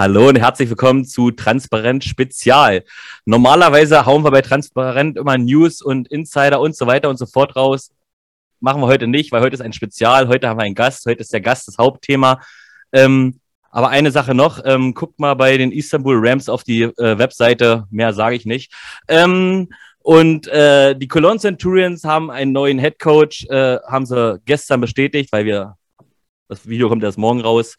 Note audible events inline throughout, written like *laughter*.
Hallo und herzlich willkommen zu Transparent Spezial. Normalerweise hauen wir bei Transparent immer News und Insider und so weiter und so fort raus. Machen wir heute nicht, weil heute ist ein Spezial. Heute haben wir einen Gast. Heute ist der Gast das Hauptthema. Ähm, aber eine Sache noch, ähm, guckt mal bei den Istanbul Rams auf die äh, Webseite, mehr sage ich nicht. Ähm, und äh, die Cologne Centurions haben einen neuen Head Coach, äh, haben sie gestern bestätigt, weil wir, das Video kommt erst morgen raus.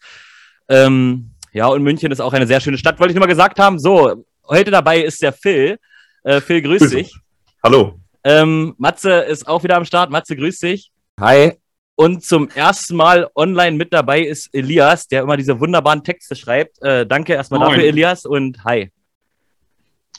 Ähm, ja, und München ist auch eine sehr schöne Stadt, wollte ich nur mal gesagt haben. So, heute dabei ist der Phil. Äh, Phil, grüß Grüße. dich. Hallo. Ähm, Matze ist auch wieder am Start. Matze, grüß dich. Hi. Und zum ersten Mal online mit dabei ist Elias, der immer diese wunderbaren Texte schreibt. Äh, danke erstmal Moin. dafür, Elias, und hi.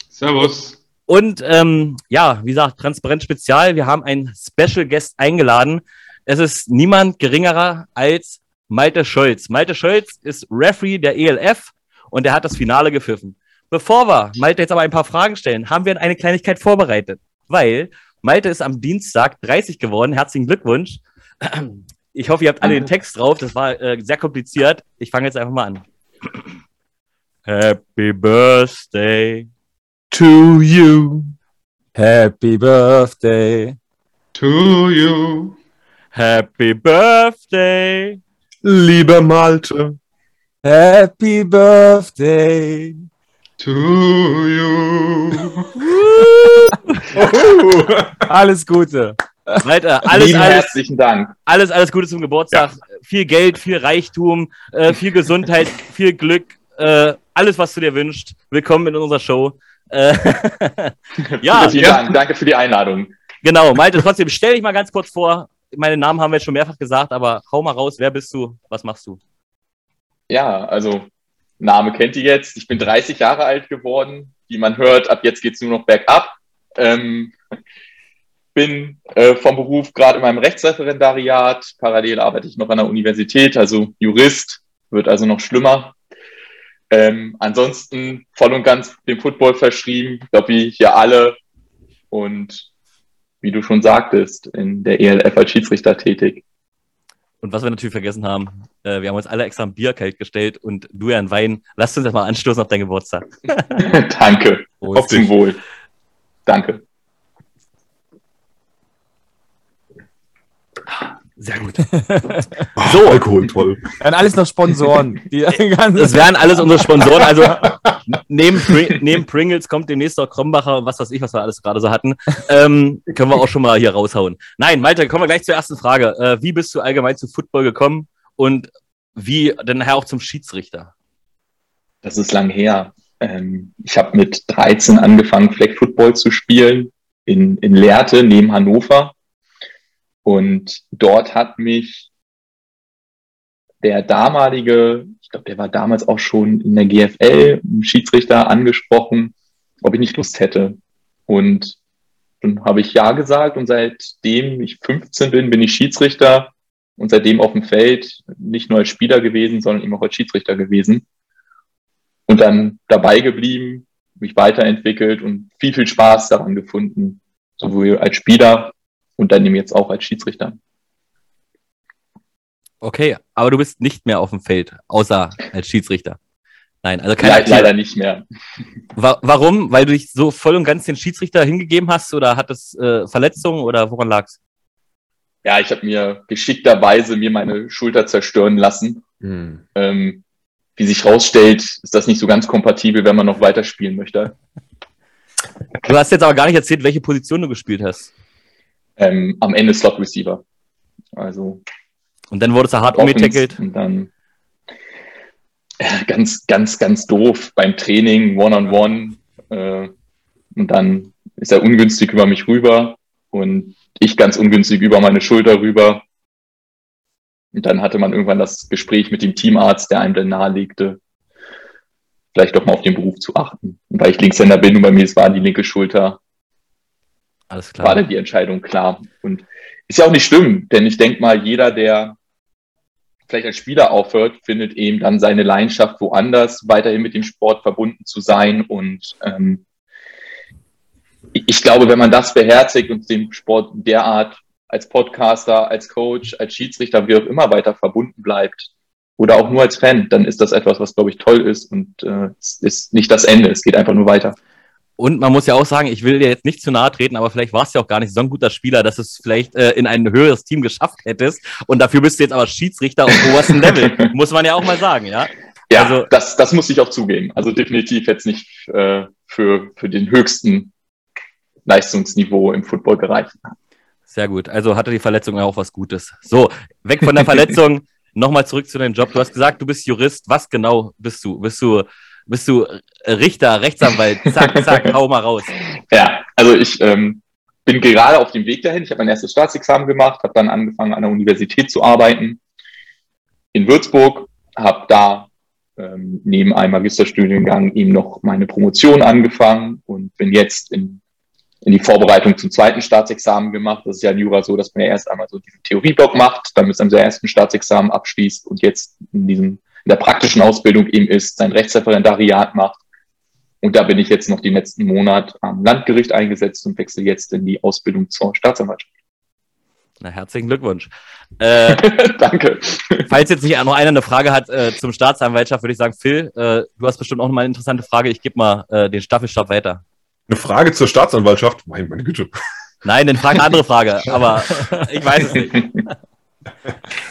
Servus. Und ähm, ja, wie gesagt, Transparent Spezial. Wir haben einen Special Guest eingeladen. Es ist niemand geringerer als Malte Scholz. Malte Scholz ist Referee der ELF und er hat das Finale gepfiffen. Bevor wir Malte jetzt aber ein paar Fragen stellen, haben wir eine Kleinigkeit vorbereitet, weil Malte ist am Dienstag 30 geworden. Herzlichen Glückwunsch. Ich hoffe, ihr habt alle den Text drauf. Das war äh, sehr kompliziert. Ich fange jetzt einfach mal an. Happy Birthday to you. Happy Birthday to you. Happy Birthday Lieber Malte, Happy Birthday to you. alles Gute. Weiter, alles, Vielen alles, herzlichen Dank. Alles, alles Gute zum Geburtstag. Ja. Viel Geld, viel Reichtum, äh, viel Gesundheit, *laughs* viel Glück, äh, alles, was du dir wünschst. Willkommen in unserer Show. Äh, *laughs* ja, vielen Dank. Danke für die Einladung. Genau, Malte, trotzdem stell dich mal ganz kurz vor meine Namen haben wir jetzt schon mehrfach gesagt, aber hau mal raus, wer bist du, was machst du? Ja, also Name kennt ihr jetzt. Ich bin 30 Jahre alt geworden. Wie man hört, ab jetzt geht es nur noch bergab. Ähm, *laughs* bin äh, vom Beruf gerade in meinem Rechtsreferendariat. Parallel arbeite ich noch an der Universität, also Jurist, wird also noch schlimmer. Ähm, ansonsten voll und ganz dem Football verschrieben, glaube wie hier alle. Und wie du schon sagtest, in der ELF als Schiedsrichter tätig. Und was wir natürlich vergessen haben, äh, wir haben uns alle extra ein Bier kalt gestellt und du ja ein Wein. Lass uns das mal anstoßen auf deinen Geburtstag. *laughs* *laughs* Danke. Auf zum Wohl. Danke. Sehr gut. *laughs* so, Alkohol, toll. Dann alles noch Sponsoren. *laughs* *laughs* das wären alles unsere Sponsoren. Also neben, Pring neben Pringles kommt demnächst noch Krombacher und was weiß ich, was wir alles gerade so hatten. Ähm, können wir auch schon mal hier raushauen. Nein, Malte, kommen wir gleich zur ersten Frage. Äh, wie bist du allgemein zu Football gekommen und wie denn nachher auch zum Schiedsrichter? Das ist lang her. Ähm, ich habe mit 13 angefangen, Flag Football zu spielen in, in Lehrte neben Hannover und dort hat mich der damalige, ich glaube, der war damals auch schon in der GFL, Schiedsrichter angesprochen, ob ich nicht Lust hätte. Und dann habe ich Ja gesagt und seitdem ich 15 bin, bin ich Schiedsrichter und seitdem auf dem Feld nicht nur als Spieler gewesen, sondern immer auch als Schiedsrichter gewesen. Und dann dabei geblieben, mich weiterentwickelt und viel, viel Spaß daran gefunden, sowohl als Spieler und dann eben jetzt auch als Schiedsrichter. Okay, aber du bist nicht mehr auf dem Feld, außer als Schiedsrichter. Nein, also kein Le leider nicht mehr. Wa warum? Weil du dich so voll und ganz den Schiedsrichter hingegeben hast oder hat es äh, Verletzungen oder woran lag's? Ja, ich habe mir geschickterweise mir meine Schulter zerstören lassen. Hm. Ähm, wie sich rausstellt, ist das nicht so ganz kompatibel, wenn man noch weiterspielen möchte. Du hast jetzt aber gar nicht erzählt, welche Position du gespielt hast ähm, am Ende Slot Receiver. Also. Und dann wurde es hart umgetackelt. Und dann ja, ganz, ganz, ganz doof beim Training, One-on-One. -on -one, äh, und dann ist er ungünstig über mich rüber und ich ganz ungünstig über meine Schulter rüber. Und dann hatte man irgendwann das Gespräch mit dem Teamarzt, der einem dann nahelegte, vielleicht doch mal auf den Beruf zu achten. Und weil ich Linkshänder bin und bei mir es war die linke Schulter, alles klar. war dann die Entscheidung klar. Und ist ja auch nicht schlimm, denn ich denke mal, jeder, der vielleicht als Spieler aufhört, findet eben dann seine Leidenschaft woanders, weiterhin mit dem Sport verbunden zu sein. Und ähm, ich glaube, wenn man das beherzigt und dem Sport derart als Podcaster, als Coach, als Schiedsrichter, wie auch immer weiter verbunden bleibt oder auch nur als Fan, dann ist das etwas, was, glaube ich, toll ist und äh, ist nicht das Ende, es geht einfach nur weiter. Und man muss ja auch sagen, ich will dir jetzt nicht zu nahe treten, aber vielleicht warst du ja auch gar nicht so ein guter Spieler, dass du es vielleicht äh, in ein höheres Team geschafft hättest. Und dafür bist du jetzt aber Schiedsrichter auf obersten *laughs* Level. muss man ja auch mal sagen, ja? Ja, also, das, das muss ich auch zugeben. Also definitiv jetzt nicht äh, für, für den höchsten Leistungsniveau im Football gereicht. Sehr gut. Also hatte die Verletzung auch was Gutes. So, weg von der Verletzung. *laughs* Nochmal zurück zu deinem Job. Du hast gesagt, du bist Jurist. Was genau bist du? Bist du, bist du Richter, Rechtsanwalt? Zack, *laughs* zack, hau mal raus. Ja, also ich ähm, bin gerade auf dem Weg dahin. Ich habe mein erstes Staatsexamen gemacht, habe dann angefangen an der Universität zu arbeiten in Würzburg, habe da ähm, neben einem Magisterstudiengang eben noch meine Promotion angefangen und bin jetzt in in die Vorbereitung zum zweiten Staatsexamen gemacht. Das ist ja in Jura so, dass man ja erst einmal so diesen Theorieblock macht, dann mit seinem ersten Staatsexamen abschließt und jetzt in diesem, in der praktischen Ausbildung eben ist, sein Rechtsreferendariat macht. Und da bin ich jetzt noch den letzten Monat am Landgericht eingesetzt und wechsle jetzt in die Ausbildung zur Staatsanwaltschaft. Na, herzlichen Glückwunsch. Äh, *laughs* Danke. Falls jetzt nicht noch einer eine Frage hat äh, zum Staatsanwaltschaft, würde ich sagen, Phil, äh, du hast bestimmt auch noch mal eine interessante Frage. Ich gebe mal äh, den Staffelstab weiter. Eine Frage zur Staatsanwaltschaft? Meine, meine Güte. Nein, dann frage eine andere Frage, aber *laughs* ich weiß es nicht. *laughs* *laughs*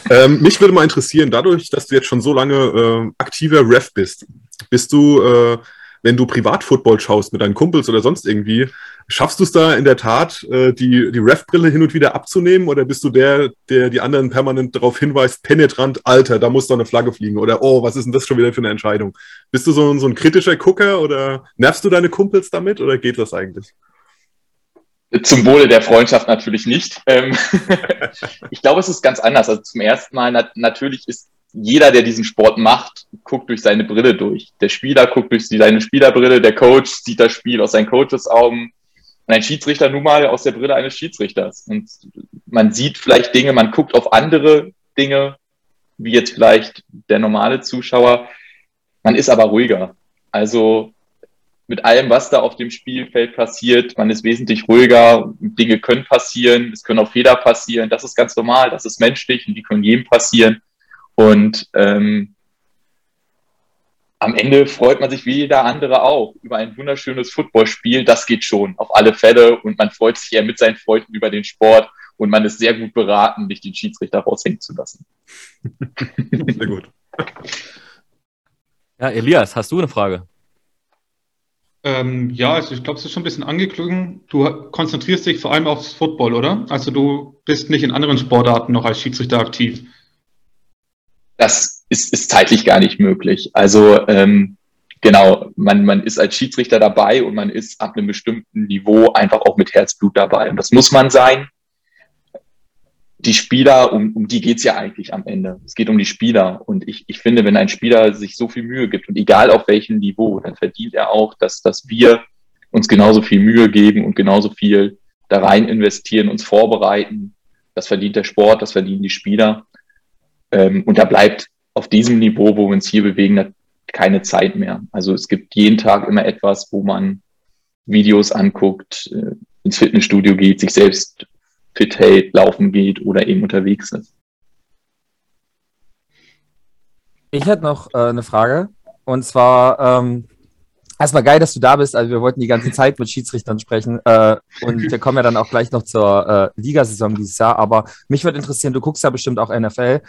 Ähm, mich würde mal interessieren, dadurch, dass du jetzt schon so lange äh, aktiver Ref bist, bist du, äh, wenn du Privatfootball schaust mit deinen Kumpels oder sonst irgendwie, Schaffst du es da in der Tat, äh, die, die Ref-Brille hin und wieder abzunehmen oder bist du der, der die anderen permanent darauf hinweist, penetrant, Alter, da muss doch eine Flagge fliegen oder oh, was ist denn das schon wieder für eine Entscheidung? Bist du so, so ein kritischer Gucker oder nervst du deine Kumpels damit oder geht das eigentlich? Zum Wohle der Freundschaft natürlich nicht. Ähm, *laughs* ich glaube, es ist ganz anders. Also zum ersten Mal, nat natürlich ist jeder, der diesen Sport macht, guckt durch seine Brille durch. Der Spieler guckt durch seine Spielerbrille, der Coach sieht das Spiel aus seinen Coaches Augen und ein Schiedsrichter nun mal aus der Brille eines Schiedsrichters. Und man sieht vielleicht Dinge, man guckt auf andere Dinge, wie jetzt vielleicht der normale Zuschauer. Man ist aber ruhiger. Also mit allem, was da auf dem Spielfeld passiert, man ist wesentlich ruhiger. Dinge können passieren, es können auch Fehler passieren. Das ist ganz normal, das ist menschlich und die können jedem passieren. Und ähm, am Ende freut man sich wie jeder andere auch über ein wunderschönes Footballspiel. Das geht schon, auf alle Fälle. Und man freut sich ja mit seinen Freunden über den Sport. Und man ist sehr gut beraten, nicht den Schiedsrichter raushängen zu lassen. *laughs* Sehr gut. Ja, Elias, hast du eine Frage? Ähm, ja, also ich glaube, es ist schon ein bisschen angeklungen. Du konzentrierst dich vor allem aufs Football, oder? Also du bist nicht in anderen Sportarten noch als Schiedsrichter aktiv. Das ist, ist zeitlich gar nicht möglich. Also ähm, genau, man, man ist als Schiedsrichter dabei und man ist ab einem bestimmten Niveau einfach auch mit Herzblut dabei. Und das muss man sein. Die Spieler, um, um die geht's ja eigentlich am Ende. Es geht um die Spieler. Und ich, ich finde, wenn ein Spieler sich so viel Mühe gibt und egal auf welchem Niveau, dann verdient er auch, dass, dass wir uns genauso viel Mühe geben und genauso viel da rein investieren, uns vorbereiten. Das verdient der Sport, das verdienen die Spieler. Ähm, und da bleibt auf diesem Niveau, wo wir uns hier bewegen, keine Zeit mehr. Also es gibt jeden Tag immer etwas, wo man Videos anguckt, äh, ins Fitnessstudio geht, sich selbst fit hält, laufen geht oder eben unterwegs ist. Ich hätte noch äh, eine Frage. Und zwar, ähm, erstmal geil, dass du da bist. Also wir wollten die ganze Zeit mit Schiedsrichtern sprechen. Äh, und wir kommen ja dann auch gleich noch zur äh, Ligasaison dieses Jahr. Aber mich würde interessieren, du guckst ja bestimmt auch NFL.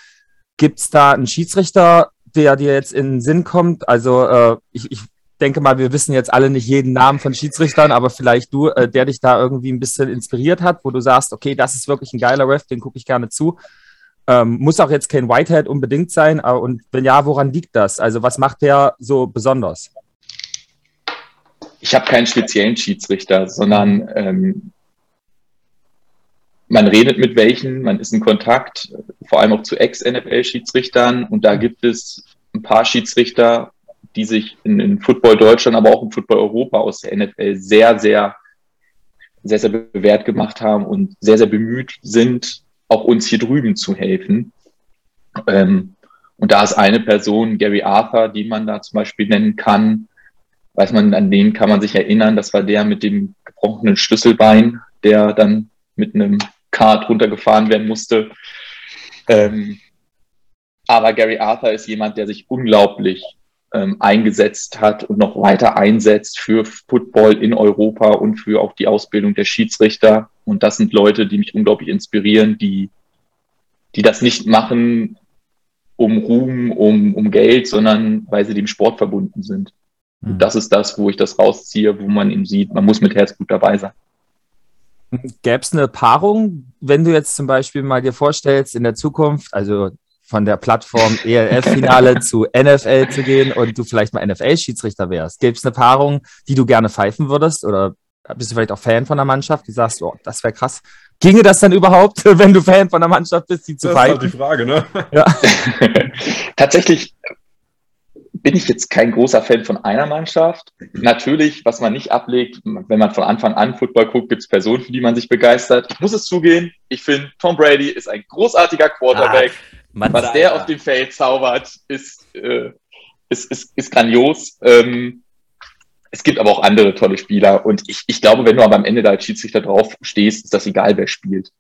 Gibt es da einen Schiedsrichter, der dir jetzt in den Sinn kommt? Also äh, ich, ich denke mal, wir wissen jetzt alle nicht jeden Namen von Schiedsrichtern, aber vielleicht du, äh, der dich da irgendwie ein bisschen inspiriert hat, wo du sagst, okay, das ist wirklich ein geiler Ref, den gucke ich gerne zu. Ähm, muss auch jetzt kein Whitehead unbedingt sein. Aber, und wenn ja, woran liegt das? Also was macht der so besonders? Ich habe keinen speziellen Schiedsrichter, sondern ähm, man redet mit welchen, man ist in Kontakt, vor allem auch zu Ex-NFL-Schiedsrichtern. Und da gibt es ein paar Schiedsrichter, die sich in, in, Football Deutschland, aber auch im Football Europa aus der NFL sehr, sehr, sehr, sehr bewährt gemacht haben und sehr, sehr bemüht sind, auch uns hier drüben zu helfen. Ähm, und da ist eine Person, Gary Arthur, die man da zum Beispiel nennen kann. Weiß man, an den kann man sich erinnern. Das war der mit dem gebrochenen Schlüsselbein, der dann mit einem Kart runtergefahren werden musste. Ähm, Aber Gary Arthur ist jemand, der sich unglaublich ähm, eingesetzt hat und noch weiter einsetzt für Football in Europa und für auch die Ausbildung der Schiedsrichter. Und das sind Leute, die mich unglaublich inspirieren, die, die das nicht machen, um Ruhm, um, um Geld, sondern weil sie dem Sport verbunden sind. Und hm. das ist das, wo ich das rausziehe, wo man eben sieht, man muss mit Herzblut dabei sein. Gäbe es eine Paarung, wenn du jetzt zum Beispiel mal dir vorstellst, in der Zukunft, also von der Plattform *laughs* ELF-Finale zu NFL zu gehen und du vielleicht mal NFL-Schiedsrichter wärst? Gäbe es eine Paarung, die du gerne pfeifen würdest? Oder bist du vielleicht auch Fan von der Mannschaft, die sagst, oh, das wäre krass. Ginge das dann überhaupt, *laughs* wenn du Fan von der Mannschaft bist, die zu das pfeifen? Das ist halt die Frage, ne? Ja. *laughs* Tatsächlich bin ich jetzt kein großer Fan von einer Mannschaft. Natürlich, was man nicht ablegt, wenn man von Anfang an Football guckt, gibt es Personen, für die man sich begeistert. Ich muss es zugehen, ich finde, Tom Brady ist ein großartiger Quarterback. Ah, was der auf dem Feld zaubert, ist, äh, ist, ist, ist grandios. Ähm, es gibt aber auch andere tolle Spieler und ich, ich glaube, wenn du aber am Ende da als Schiedsrichter drauf stehst, ist das egal, wer spielt.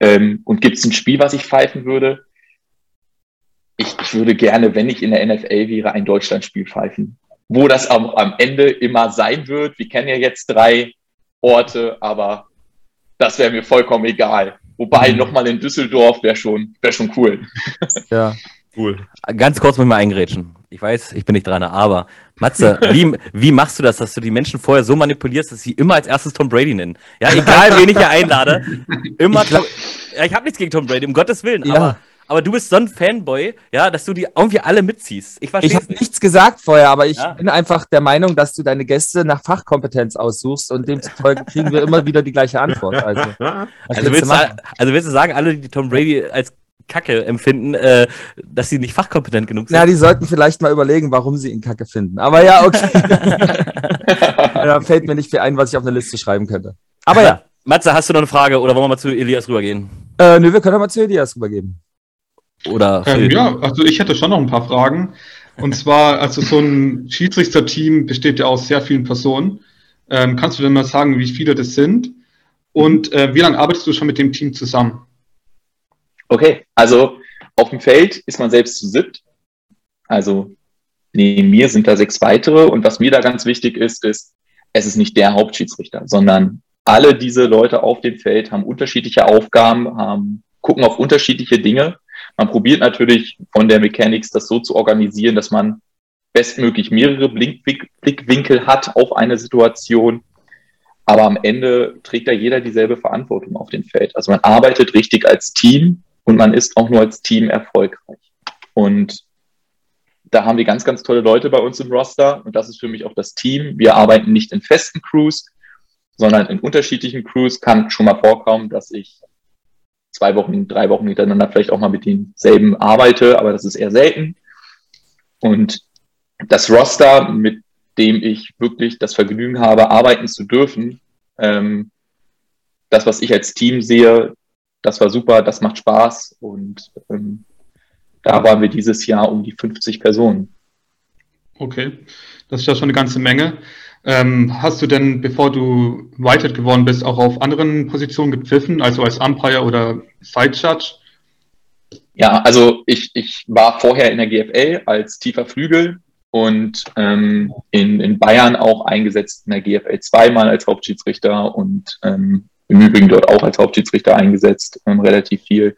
Ähm, und gibt es ein Spiel, was ich pfeifen würde? ich, ich würde gerne, wenn ich in der NFL wäre, ein Deutschlandspiel pfeifen. Wo das am, am Ende immer sein wird. Wir kennen ja jetzt drei Orte, aber das wäre mir vollkommen egal. Wobei mhm. nochmal in Düsseldorf wäre schon, wär schon cool. *laughs* Ja. Cool. Ganz kurz muss ich mal eingrätschen. Ich weiß, ich bin nicht dran, aber Matze, wie, wie machst du das, dass du die Menschen vorher so manipulierst, dass sie immer als erstes Tom Brady nennen? Ja, egal wen ich hier einlade, *laughs* immer. Ich, ja, ich habe nichts gegen Tom Brady, um Gottes Willen, ja. aber aber du bist so ein Fanboy, ja, dass du die irgendwie alle mitziehst. Ich verstehe Ich habe nichts gesagt vorher, aber ich ja. bin einfach der Meinung, dass du deine Gäste nach Fachkompetenz aussuchst und demzufolge *laughs* kriegen wir immer wieder die gleiche Antwort. Also, *laughs* also, willst, du, also willst du sagen, alle, die Tom Brady als Kacke empfinden, äh, dass sie nicht fachkompetent genug sind? Ja, die sollten vielleicht mal überlegen, warum sie ihn Kacke finden. Aber ja, okay. *laughs* da fällt mir nicht viel ein, was ich auf eine Liste schreiben könnte. Aber ja. Matze, hast du noch eine Frage oder wollen wir mal zu Elias rübergehen? Äh, nö, wir können mal zu Elias rübergehen. Oder ähm, ja, also ich hätte schon noch ein paar Fragen. Und zwar, also so ein Schiedsrichterteam besteht ja aus sehr vielen Personen. Ähm, kannst du denn mal sagen, wie viele das sind? Und äh, wie lange arbeitest du schon mit dem Team zusammen? Okay, also auf dem Feld ist man selbst zu siebt. Also neben mir sind da sechs weitere. Und was mir da ganz wichtig ist, ist, es ist nicht der Hauptschiedsrichter, sondern alle diese Leute auf dem Feld haben unterschiedliche Aufgaben, haben, gucken auf unterschiedliche Dinge man probiert natürlich von der Mechanics das so zu organisieren, dass man bestmöglich mehrere Blickwinkel hat auf eine Situation. Aber am Ende trägt da jeder dieselbe Verantwortung auf dem Feld. Also man arbeitet richtig als Team und man ist auch nur als Team erfolgreich. Und da haben wir ganz, ganz tolle Leute bei uns im Roster und das ist für mich auch das Team. Wir arbeiten nicht in festen Crews, sondern in unterschiedlichen Crews. Kann schon mal vorkommen, dass ich zwei Wochen, drei Wochen hintereinander vielleicht auch mal mit denselben arbeite, aber das ist eher selten. Und das Roster, mit dem ich wirklich das Vergnügen habe, arbeiten zu dürfen, ähm, das, was ich als Team sehe, das war super, das macht Spaß und ähm, da waren wir dieses Jahr um die 50 Personen. Okay, das ist ja schon eine ganze Menge. Ähm, hast du denn, bevor du Whitehead geworden bist, auch auf anderen Positionen gepfiffen, also als Umpire oder Side? Ja, also ich, ich war vorher in der GFL als tiefer Flügel und ähm, in, in Bayern auch eingesetzt in der GFL zweimal als Hauptschiedsrichter und ähm, im Übrigen dort auch als Hauptschiedsrichter eingesetzt, ähm, relativ viel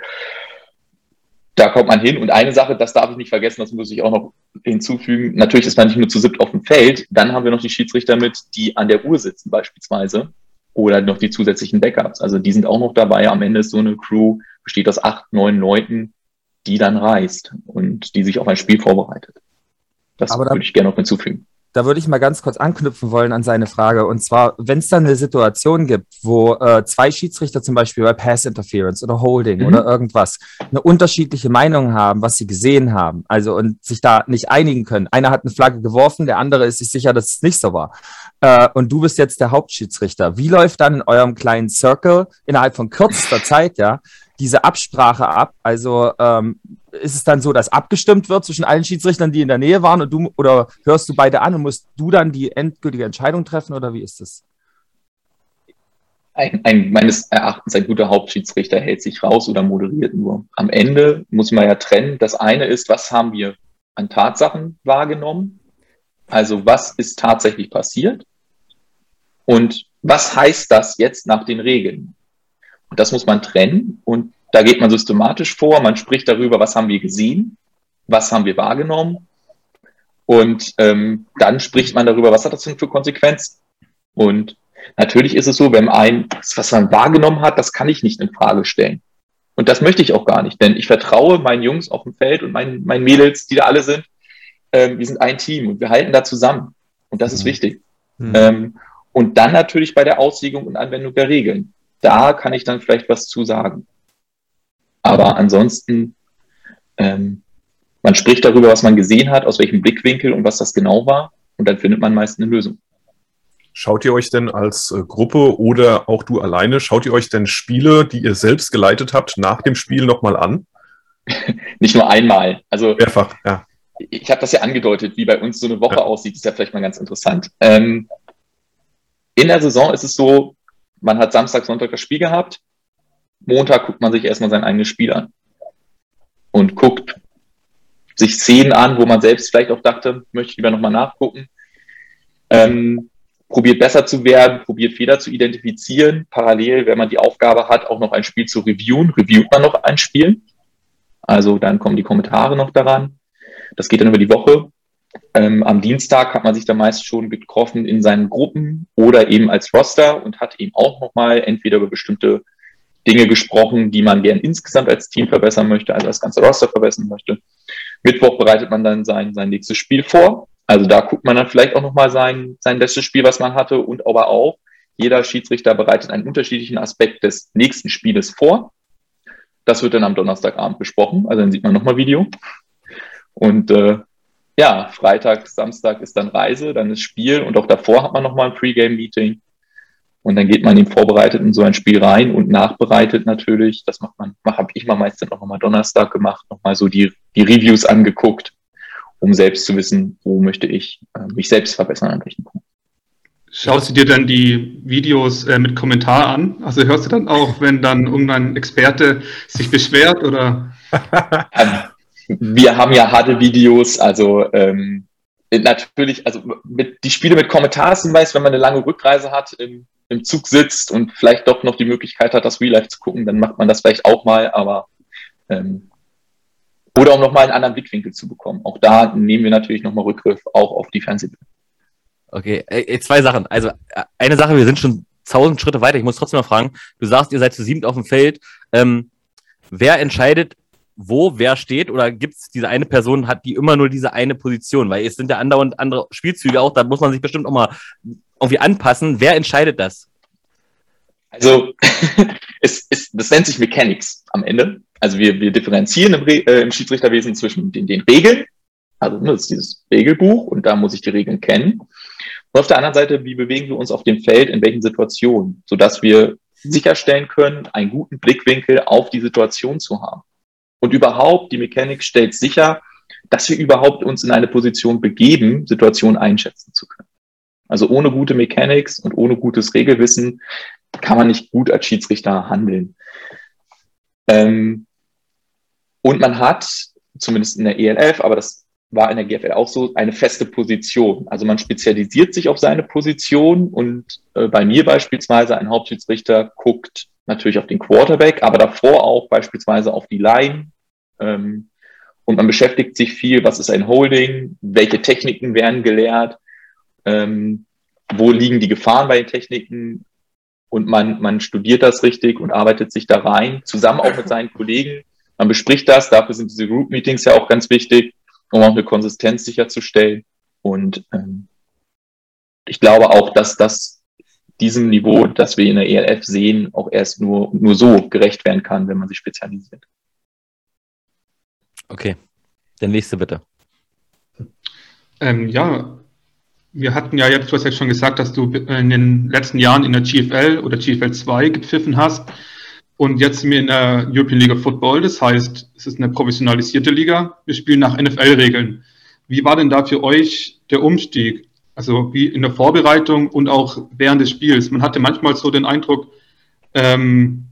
da kommt man hin. Und eine Sache, das darf ich nicht vergessen, das muss ich auch noch hinzufügen. Natürlich ist man nicht nur zu siebt auf dem Feld, dann haben wir noch die Schiedsrichter mit, die an der Uhr sitzen beispielsweise oder noch die zusätzlichen Backups. Also die sind auch noch dabei. Am Ende ist so eine Crew, besteht aus acht, neun Leuten, die dann reist und die sich auf ein Spiel vorbereitet. Das würde ich gerne noch hinzufügen da würde ich mal ganz kurz anknüpfen wollen an seine Frage. Und zwar, wenn es dann eine Situation gibt, wo äh, zwei Schiedsrichter zum Beispiel bei Pass Interference oder Holding mhm. oder irgendwas eine unterschiedliche Meinung haben, was sie gesehen haben, also und sich da nicht einigen können. Einer hat eine Flagge geworfen, der andere ist sich sicher, dass es nicht so war. Äh, und du bist jetzt der Hauptschiedsrichter. Wie läuft dann in eurem kleinen Circle innerhalb von kürzester Zeit, ja, diese Absprache ab? Also ähm, ist es dann so, dass abgestimmt wird zwischen allen Schiedsrichtern, die in der Nähe waren und du oder hörst du beide an und musst du dann die endgültige Entscheidung treffen oder wie ist es? ein, ein, meines Erachtens ein guter Hauptschiedsrichter hält sich raus oder moderiert nur. Am Ende muss man ja trennen. Das eine ist, was haben wir an Tatsachen wahrgenommen? Also was ist tatsächlich passiert? Und was heißt das jetzt nach den Regeln? Und das muss man trennen und da geht man systematisch vor. Man spricht darüber, was haben wir gesehen, was haben wir wahrgenommen und ähm, dann spricht man darüber, was hat das denn für Konsequenzen? Und Natürlich ist es so, wenn ein, was man wahrgenommen hat, das kann ich nicht in Frage stellen. Und das möchte ich auch gar nicht, denn ich vertraue meinen Jungs auf dem Feld und meinen, meinen Mädels, die da alle sind. Ähm, wir sind ein Team und wir halten da zusammen. Und das ist mhm. wichtig. Mhm. Ähm, und dann natürlich bei der Auslegung und Anwendung der Regeln. Da kann ich dann vielleicht was zu sagen. Aber ansonsten, ähm, man spricht darüber, was man gesehen hat, aus welchem Blickwinkel und was das genau war. Und dann findet man meist eine Lösung. Schaut ihr euch denn als äh, Gruppe oder auch du alleine, schaut ihr euch denn Spiele, die ihr selbst geleitet habt, nach dem Spiel nochmal an? *laughs* Nicht nur einmal. Also mehrfach, ja. Ich habe das ja angedeutet, wie bei uns so eine Woche ja. aussieht, ist ja vielleicht mal ganz interessant. Ähm, in der Saison ist es so, man hat Samstag, Sonntag das Spiel gehabt. Montag guckt man sich erstmal sein eigenes Spiel an und guckt sich Szenen an, wo man selbst vielleicht auch dachte, möchte ich lieber nochmal nachgucken. Ähm, probiert besser zu werden, probiert Fehler zu identifizieren. Parallel, wenn man die Aufgabe hat, auch noch ein Spiel zu reviewen, reviewt man noch ein Spiel. Also dann kommen die Kommentare noch daran. Das geht dann über die Woche. Ähm, am Dienstag hat man sich dann meist schon getroffen in seinen Gruppen oder eben als Roster und hat eben auch nochmal entweder über bestimmte Dinge gesprochen, die man gern insgesamt als Team verbessern möchte, also das ganze Roster verbessern möchte. Mittwoch bereitet man dann sein, sein nächstes Spiel vor also da guckt man dann vielleicht auch nochmal sein, sein letztes Spiel, was man hatte und aber auch, jeder Schiedsrichter bereitet einen unterschiedlichen Aspekt des nächsten Spieles vor. Das wird dann am Donnerstagabend besprochen, also dann sieht man nochmal Video. Und äh, ja, Freitag, Samstag ist dann Reise, dann ist Spiel und auch davor hat man nochmal ein Pre-Game-Meeting. Und dann geht man eben vorbereitet in so ein Spiel rein und nachbereitet natürlich. Das macht man, habe ich mal meistens auch nochmal Donnerstag gemacht, nochmal so die, die Reviews angeguckt um selbst zu wissen, wo möchte ich äh, mich selbst verbessern an welchen Punkt. Schaust du dir dann die Videos äh, mit Kommentar an? Also hörst du dann auch, wenn dann irgendein Experte sich beschwert oder? *laughs* Ähm, wir haben ja harte Videos, also ähm, natürlich, also mit, die Spiele mit Kommentar sind meist, wenn man eine lange Rückreise hat, im, im Zug sitzt und vielleicht doch noch die Möglichkeit hat, das Real Life zu gucken, dann macht man das vielleicht auch mal, aber ähm, oder um nochmal einen anderen Blickwinkel zu bekommen. Auch da nehmen wir natürlich nochmal Rückgriff auch auf die Fernsehbilder. Okay, äh, zwei Sachen. Also äh, eine Sache, wir sind schon tausend Schritte weiter. Ich muss trotzdem mal fragen, du sagst, ihr seid zu siebend auf dem Feld. Ähm, wer entscheidet, wo wer steht? Oder gibt es diese eine Person, hat die immer nur diese eine Position? Weil es sind ja andauernd andere Spielzüge auch, da muss man sich bestimmt auch mal irgendwie anpassen. Wer entscheidet das? Also, *laughs* es, es, das nennt sich Mechanics am Ende. Also wir, wir differenzieren im, äh, im Schiedsrichterwesen zwischen den, den Regeln, also ne, das ist dieses Regelbuch und da muss ich die Regeln kennen. Und auf der anderen Seite, wie bewegen wir uns auf dem Feld, in welchen Situationen, sodass wir sicherstellen können, einen guten Blickwinkel auf die Situation zu haben. Und überhaupt, die Mechanik stellt sicher, dass wir überhaupt uns in eine Position begeben, Situationen einschätzen zu können. Also ohne gute Mechanics und ohne gutes Regelwissen kann man nicht gut als Schiedsrichter handeln. Ähm, und man hat, zumindest in der ELF, aber das war in der GFL auch so, eine feste Position. Also man spezialisiert sich auf seine Position und äh, bei mir beispielsweise ein Hauptschiedsrichter guckt natürlich auf den Quarterback, aber davor auch beispielsweise auf die Line. Ähm, und man beschäftigt sich viel, was ist ein Holding, welche Techniken werden gelehrt, ähm, wo liegen die Gefahren bei den Techniken und man, man studiert das richtig und arbeitet sich da rein, zusammen auch mit *laughs* seinen Kollegen man bespricht das, dafür sind diese Group Meetings ja auch ganz wichtig, um auch eine Konsistenz sicherzustellen. Und ähm, ich glaube auch, dass das diesem Niveau, das wir in der ELF sehen, auch erst nur, nur so gerecht werden kann, wenn man sich spezialisiert. Okay, der nächste bitte. Ähm, ja, wir hatten ja jetzt, du hast ja schon gesagt, dass du in den letzten Jahren in der GFL oder GFL 2 gepfiffen hast. Und jetzt sind wir in der European League of Football. Das heißt, es ist eine professionalisierte Liga. Wir spielen nach NFL-Regeln. Wie war denn da für euch der Umstieg? Also wie in der Vorbereitung und auch während des Spiels. Man hatte manchmal so den Eindruck, ähm,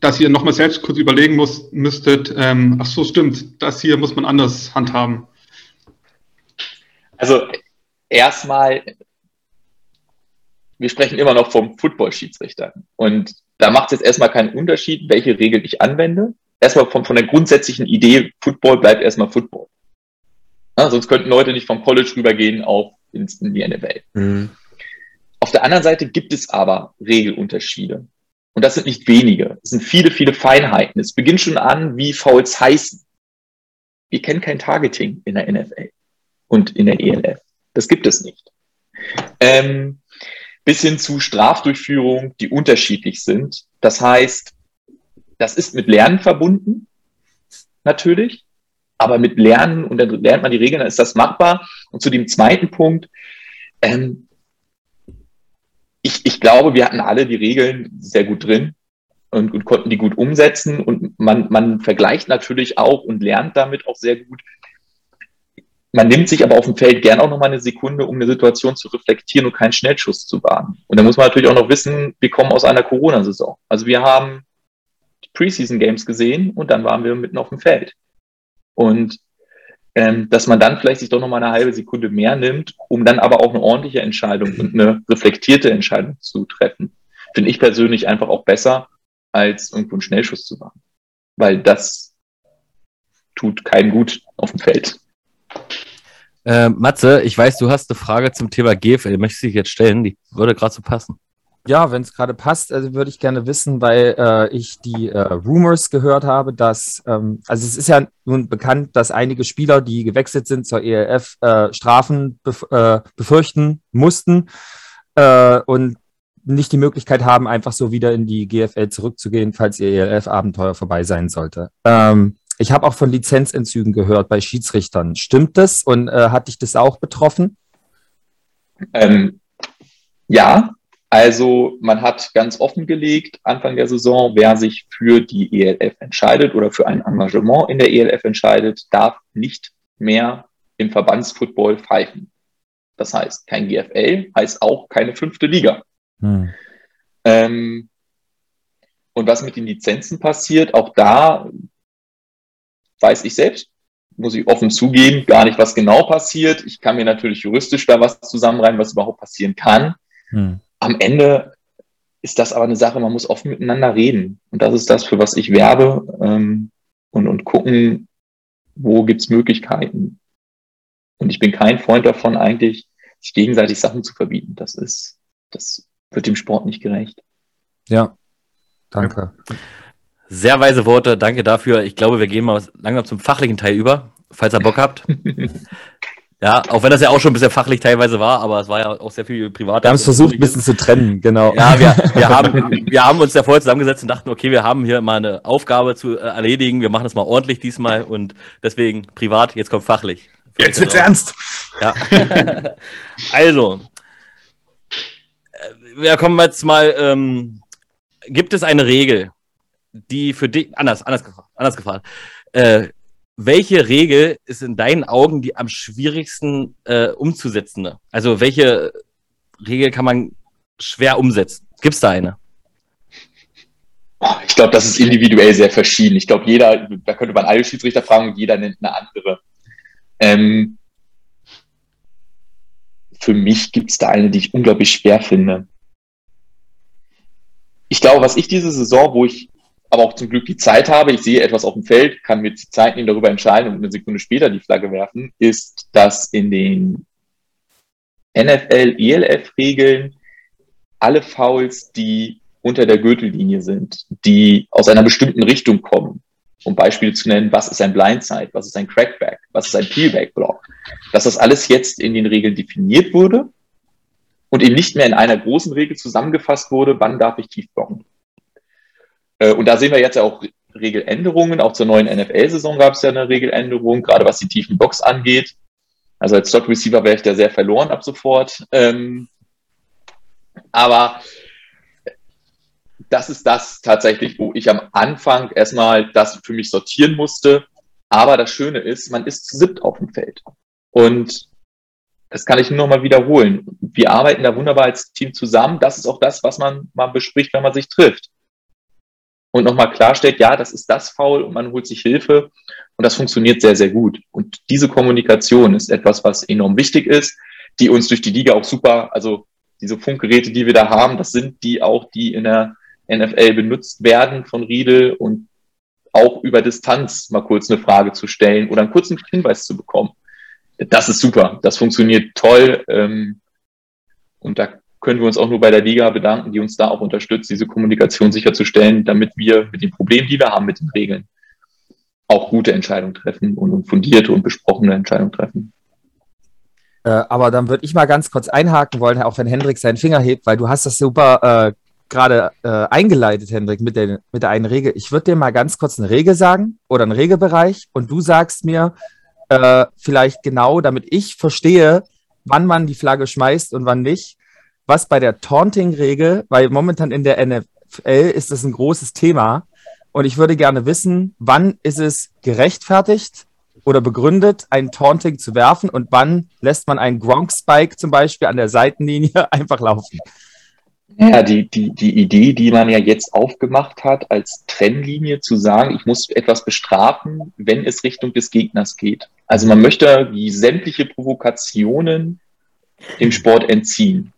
dass ihr nochmal selbst kurz überlegen muss, müsstet, ähm, ach so, stimmt, das hier muss man anders handhaben? Also erstmal, wir sprechen immer noch vom Football-Schiedsrichter. Und da macht es jetzt erstmal keinen Unterschied, welche Regel ich anwende. Erstmal von, von der grundsätzlichen Idee, Football bleibt erstmal Football. Ja, sonst könnten Leute nicht vom College rübergehen auf in die NFL. Mhm. Auf der anderen Seite gibt es aber Regelunterschiede. Und das sind nicht wenige. Es sind viele, viele Feinheiten. Es beginnt schon an, wie Fouls heißen. Wir kennen kein Targeting in der NFL und in der ELF. Das gibt es nicht. Ähm, bis hin zu Strafdurchführung, die unterschiedlich sind. Das heißt, das ist mit Lernen verbunden, natürlich. Aber mit Lernen und dann lernt man die Regeln, dann ist das machbar. Und zu dem zweiten Punkt, ähm, ich, ich glaube, wir hatten alle die Regeln sehr gut drin und, und konnten die gut umsetzen. Und man, man vergleicht natürlich auch und lernt damit auch sehr gut. Man nimmt sich aber auf dem Feld gern auch nochmal eine Sekunde, um eine Situation zu reflektieren und keinen Schnellschuss zu wagen. Und da muss man natürlich auch noch wissen, wir kommen aus einer Corona-Saison. Also wir haben die Preseason Games gesehen und dann waren wir mitten auf dem Feld. Und ähm, dass man dann vielleicht sich doch noch mal eine halbe Sekunde mehr nimmt, um dann aber auch eine ordentliche Entscheidung und eine reflektierte Entscheidung zu treffen. Finde ich persönlich einfach auch besser, als irgendwo einen Schnellschuss zu machen. Weil das tut keinem gut auf dem Feld. Äh, Matze, ich weiß, du hast eine Frage zum Thema GFL. Möchtest du dich jetzt stellen? Die würde gerade so passen. Ja, wenn es gerade passt, also würde ich gerne wissen, weil äh, ich die äh, Rumors gehört habe, dass, ähm, also es ist ja nun bekannt, dass einige Spieler, die gewechselt sind zur ELF, äh, Strafen bef äh, befürchten mussten äh, und nicht die Möglichkeit haben, einfach so wieder in die GFL zurückzugehen, falls ihr ELF-Abenteuer vorbei sein sollte. Ähm, ich habe auch von Lizenzentzügen gehört bei Schiedsrichtern. Stimmt das und äh, hat dich das auch betroffen? Ähm, ja, also man hat ganz offengelegt Anfang der Saison, wer sich für die ELF entscheidet oder für ein Engagement in der ELF entscheidet, darf nicht mehr im Verbandsfootball pfeifen. Das heißt, kein GFL heißt auch keine fünfte Liga. Hm. Ähm, und was mit den Lizenzen passiert, auch da weiß ich selbst, muss ich offen zugeben, gar nicht, was genau passiert. Ich kann mir natürlich juristisch da was zusammenreimen, was überhaupt passieren kann. Hm am Ende ist das aber eine Sache, man muss offen miteinander reden. Und das ist das, für was ich werbe ähm, und, und gucken, wo gibt's Möglichkeiten. Und ich bin kein Freund davon, eigentlich sich gegenseitig Sachen zu verbieten. Das ist, das wird dem Sport nicht gerecht. Ja, danke. Sehr weise Worte, danke dafür. Ich glaube, wir gehen mal langsam zum fachlichen Teil über, falls ihr Bock habt. *laughs* Ja, auch wenn das ja auch schon ein bisschen fachlich teilweise war, aber es war ja auch sehr viel privat. Wir haben es versucht, ein bisschen zu trennen, genau. Ja, wir, wir, haben, *laughs* wir haben uns ja vorher zusammengesetzt und dachten, okay, wir haben hier mal eine Aufgabe zu äh, erledigen, wir machen das mal ordentlich diesmal und deswegen privat, jetzt kommt fachlich. Jetzt wird's ernst. Ja. also, äh, wir kommen jetzt mal, ähm, gibt es eine Regel, die für dich, anders, anders gefragt, anders gefragt, äh, welche Regel ist in deinen Augen die am schwierigsten äh, umzusetzende? Also welche Regel kann man schwer umsetzen? Gibt es da eine? Ich glaube, das ist individuell sehr verschieden. Ich glaube, jeder, da könnte man alle Schiedsrichter fragen und jeder nennt eine andere. Ähm, für mich gibt es da eine, die ich unglaublich schwer finde. Ich glaube, was ich diese Saison, wo ich aber auch zum Glück die Zeit habe, ich sehe etwas auf dem Feld, kann mit Zeit nehmen, darüber entscheiden und eine Sekunde später die Flagge werfen, ist, dass in den NFL, ELF-Regeln alle Fouls, die unter der Gürtellinie sind, die aus einer bestimmten Richtung kommen, um Beispiele zu nennen, was ist ein Blindside, was ist ein Crackback, was ist ein Peelback-Block, dass das alles jetzt in den Regeln definiert wurde und eben nicht mehr in einer großen Regel zusammengefasst wurde, wann darf ich tief blocken. Äh, und da sehen wir jetzt ja auch Regeländerungen. Auch zur neuen NFL-Saison gab es ja eine Regeländerung, gerade was die tiefen Box angeht. Also als Stock Receiver wäre ich da sehr verloren ab sofort. Ähm, aber das ist das tatsächlich, wo ich am Anfang erstmal das für mich sortieren musste. Aber das Schöne ist, man ist zu siebt auf dem Feld. Und das kann ich nur noch mal wiederholen. Wir arbeiten da wunderbar als Team zusammen. Das ist auch das, was man mal bespricht, wenn man sich trifft und nochmal klarstellt, ja, das ist das Foul und man holt sich Hilfe. Und das funktioniert sehr, sehr gut. Und diese Kommunikation ist etwas, was enorm wichtig ist, die uns durch die Liga auch super, also diese Funkgeräte, die wir da haben, das sind die auch, die in der NFL benutzt werden von Riedel und auch über Distanz mal kurz eine Frage zu stellen oder einen kurzen Hinweis zu bekommen. Das ist super. Das funktioniert toll. Ähm, und da können wir uns auch nur bei der Liga bedanken, die uns da auch unterstützt, diese Kommunikation sicherzustellen, damit wir mit den Problemen, die wir haben mit den Regeln, auch gute Entscheidungen treffen und fundierte und besprochene Entscheidungen treffen. Äh, aber dann würde ich mal ganz kurz einhaken wollen, auch wenn Hendrik seinen Finger hebt, weil du hast das super äh, gerade äh, eingeleitet, Hendrik, mit der, mit der einen Regel. Ich würde dir mal ganz kurz eine Regel sagen oder einen Regelbereich und du sagst mir äh, vielleicht genau, damit ich verstehe, wann man die Flagge schmeißt und wann nicht, was bei der Taunting-Regel, weil momentan in der NFL ist das ein großes Thema und ich würde gerne wissen, wann ist es gerechtfertigt oder begründet, ein Taunting zu werfen und wann lässt man einen Gronk-Spike zum Beispiel an der Seitenlinie *laughs* einfach laufen? Ja, die, die, die Idee, die man ja jetzt aufgemacht hat, als Trennlinie zu sagen, ich muss etwas bestrafen, wenn es Richtung des Gegners geht. Also man möchte sämtliche Provokationen dem Sport entziehen.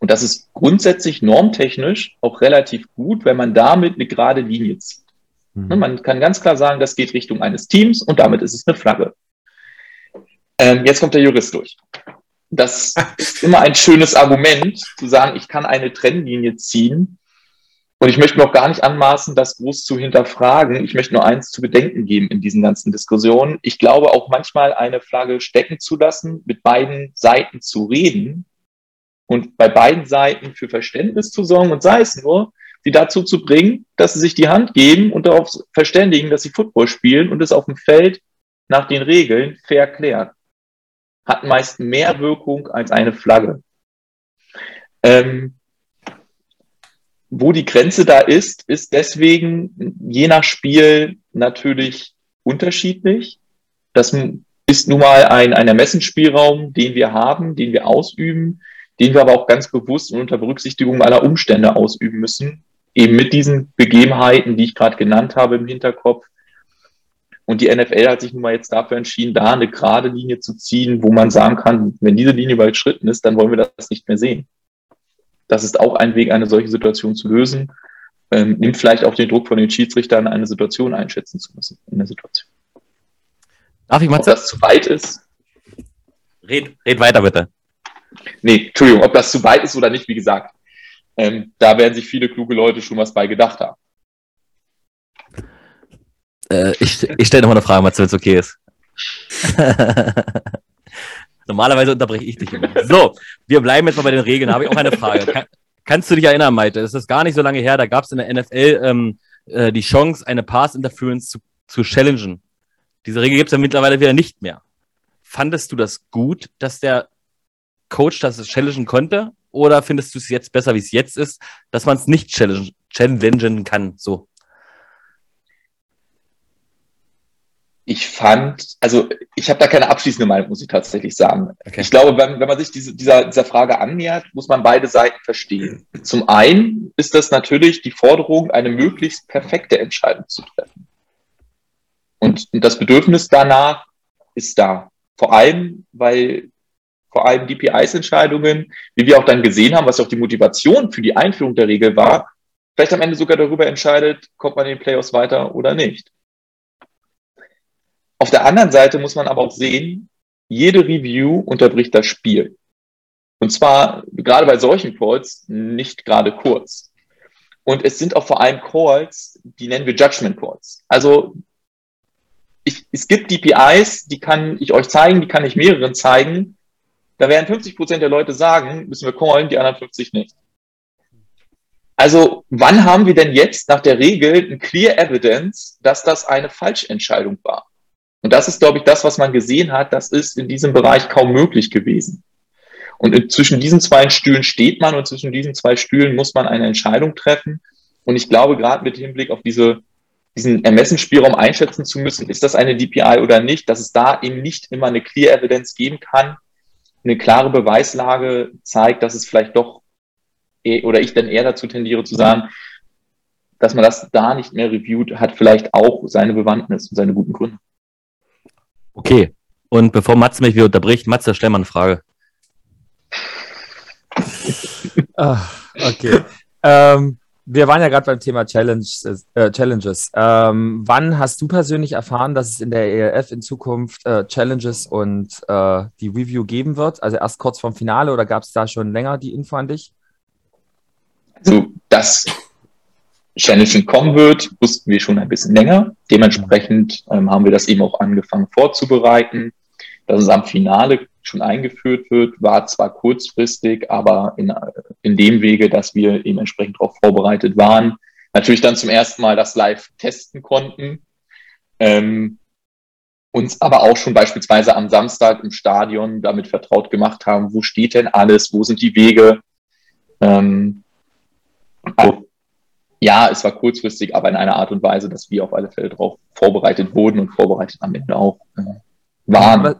Und das ist grundsätzlich normtechnisch auch relativ gut, wenn man damit eine gerade Linie zieht. Mhm. Man kann ganz klar sagen, das geht Richtung eines Teams und damit ist es eine Flagge. Ähm, jetzt kommt der Jurist durch. Das ist immer ein schönes Argument, zu sagen, ich kann eine Trennlinie ziehen. Und ich möchte mir auch gar nicht anmaßen, das groß zu hinterfragen. Ich möchte nur eins zu bedenken geben in diesen ganzen Diskussionen. Ich glaube auch manchmal eine Flagge stecken zu lassen, mit beiden Seiten zu reden und bei beiden Seiten für Verständnis zu sorgen und sei es nur, sie dazu zu bringen, dass sie sich die Hand geben und darauf verständigen, dass sie Football spielen und es auf dem Feld nach den Regeln fair klären hat meist mehr Wirkung als eine Flagge. Ähm, wo die Grenze da ist, ist deswegen je nach Spiel natürlich unterschiedlich. Das ist nun mal ein, ein Ermessensspielraum, den wir haben, den wir ausüben, den wir aber auch ganz bewusst und unter Berücksichtigung aller Umstände ausüben müssen. Eben mit diesen Begebenheiten, die ich gerade genannt habe im Hinterkopf, und die NFL hat sich nun mal jetzt dafür entschieden, da eine gerade Linie zu ziehen, wo man sagen kann, wenn diese Linie überschritten ist, dann wollen wir das nicht mehr sehen. Das ist auch ein Weg, eine solche Situation zu lösen. Ähm, nimmt vielleicht auch den Druck von den Schiedsrichtern, eine Situation einschätzen zu müssen in der Situation. Darf ich mal Ob das zu weit ist? Red, red weiter bitte. Nee, Entschuldigung, ob das zu weit ist oder nicht, wie gesagt. Ähm, da werden sich viele kluge Leute schon was bei gedacht haben. Äh, ich ich stelle nochmal eine Frage, wenn es okay ist. *laughs* Normalerweise unterbreche ich dich immer. So, wir bleiben jetzt mal bei den Regeln. Da habe ich auch eine Frage. Kann, kannst du dich erinnern, Maite? Das ist gar nicht so lange her. Da gab es in der NFL ähm, äh, die Chance, eine Pass-Interference zu, zu challengen. Diese Regel gibt es ja mittlerweile wieder nicht mehr. Fandest du das gut, dass der Coach das challengen konnte? Oder findest du es jetzt besser, wie es jetzt ist, dass man es nicht challengen, challengen kann? So. ich fand, also ich habe da keine abschließende Meinung, muss ich tatsächlich sagen. Okay. Ich glaube, wenn, wenn man sich diese, dieser, dieser Frage annähert, muss man beide Seiten verstehen. Zum einen ist das natürlich die Forderung, eine möglichst perfekte Entscheidung zu treffen. Und, und das Bedürfnis danach ist da. Vor allem, weil vor allem DPIs-Entscheidungen, wie wir auch dann gesehen haben, was auch die Motivation für die Einführung der Regel war, vielleicht am Ende sogar darüber entscheidet, kommt man in den Playoffs weiter oder nicht. Auf der anderen Seite muss man aber auch sehen, jede Review unterbricht das Spiel. Und zwar gerade bei solchen Calls nicht gerade kurz. Und es sind auch vor allem Calls, die nennen wir Judgment Calls. Also ich, es gibt DPIs, die kann ich euch zeigen, die kann ich mehreren zeigen. Da werden 50 Prozent der Leute sagen, müssen wir callen, die anderen 50 nicht. Also wann haben wir denn jetzt nach der Regel ein Clear Evidence, dass das eine Falschentscheidung war? Und das ist, glaube ich, das, was man gesehen hat, das ist in diesem Bereich kaum möglich gewesen. Und zwischen diesen zwei Stühlen steht man und zwischen diesen zwei Stühlen muss man eine Entscheidung treffen. Und ich glaube, gerade mit Hinblick auf diese, diesen Ermessensspielraum einschätzen zu müssen, ist das eine DPI oder nicht, dass es da eben nicht immer eine Clear Evidence geben kann, eine klare Beweislage zeigt, dass es vielleicht doch, eh, oder ich dann eher dazu tendiere zu sagen, dass man das da nicht mehr reviewt, hat vielleicht auch seine Bewandtnis und seine guten Gründe. Okay. Und bevor Matze mich wieder unterbricht, Matze, stell mal eine Frage. ah, okay. ähm, wir waren ja gerade beim Thema Challenges. Äh, Challenges. Ähm, wann hast du persönlich erfahren, dass es in der ELF in Zukunft äh, Challenges und äh, die Review geben wird? Also erst kurz vorm Finale oder gab es da schon länger die Info an dich? Also, dass Challenge kommen wird, wussten wir schon ein bisschen länger. Dementsprechend ähm, haben wir das eben auch angefangen vorzubereiten. Dass es am Finale schon eingeführt wird, war zwar kurzfristig, aber in, in dem Wege, dass wir eben entsprechend darauf vorbereitet waren. Natürlich dann zum ersten Mal das live testen konnten. Ähm, uns aber auch schon beispielsweise am Samstag im Stadion damit vertraut gemacht haben, wo steht denn alles, wo sind die Wege. Ähm, also, ja, es war kurzfristig, aber in einer Art und Weise, dass wir auf alle Fälle darauf vorbereitet wurden und vorbereitet am Ende auch äh, waren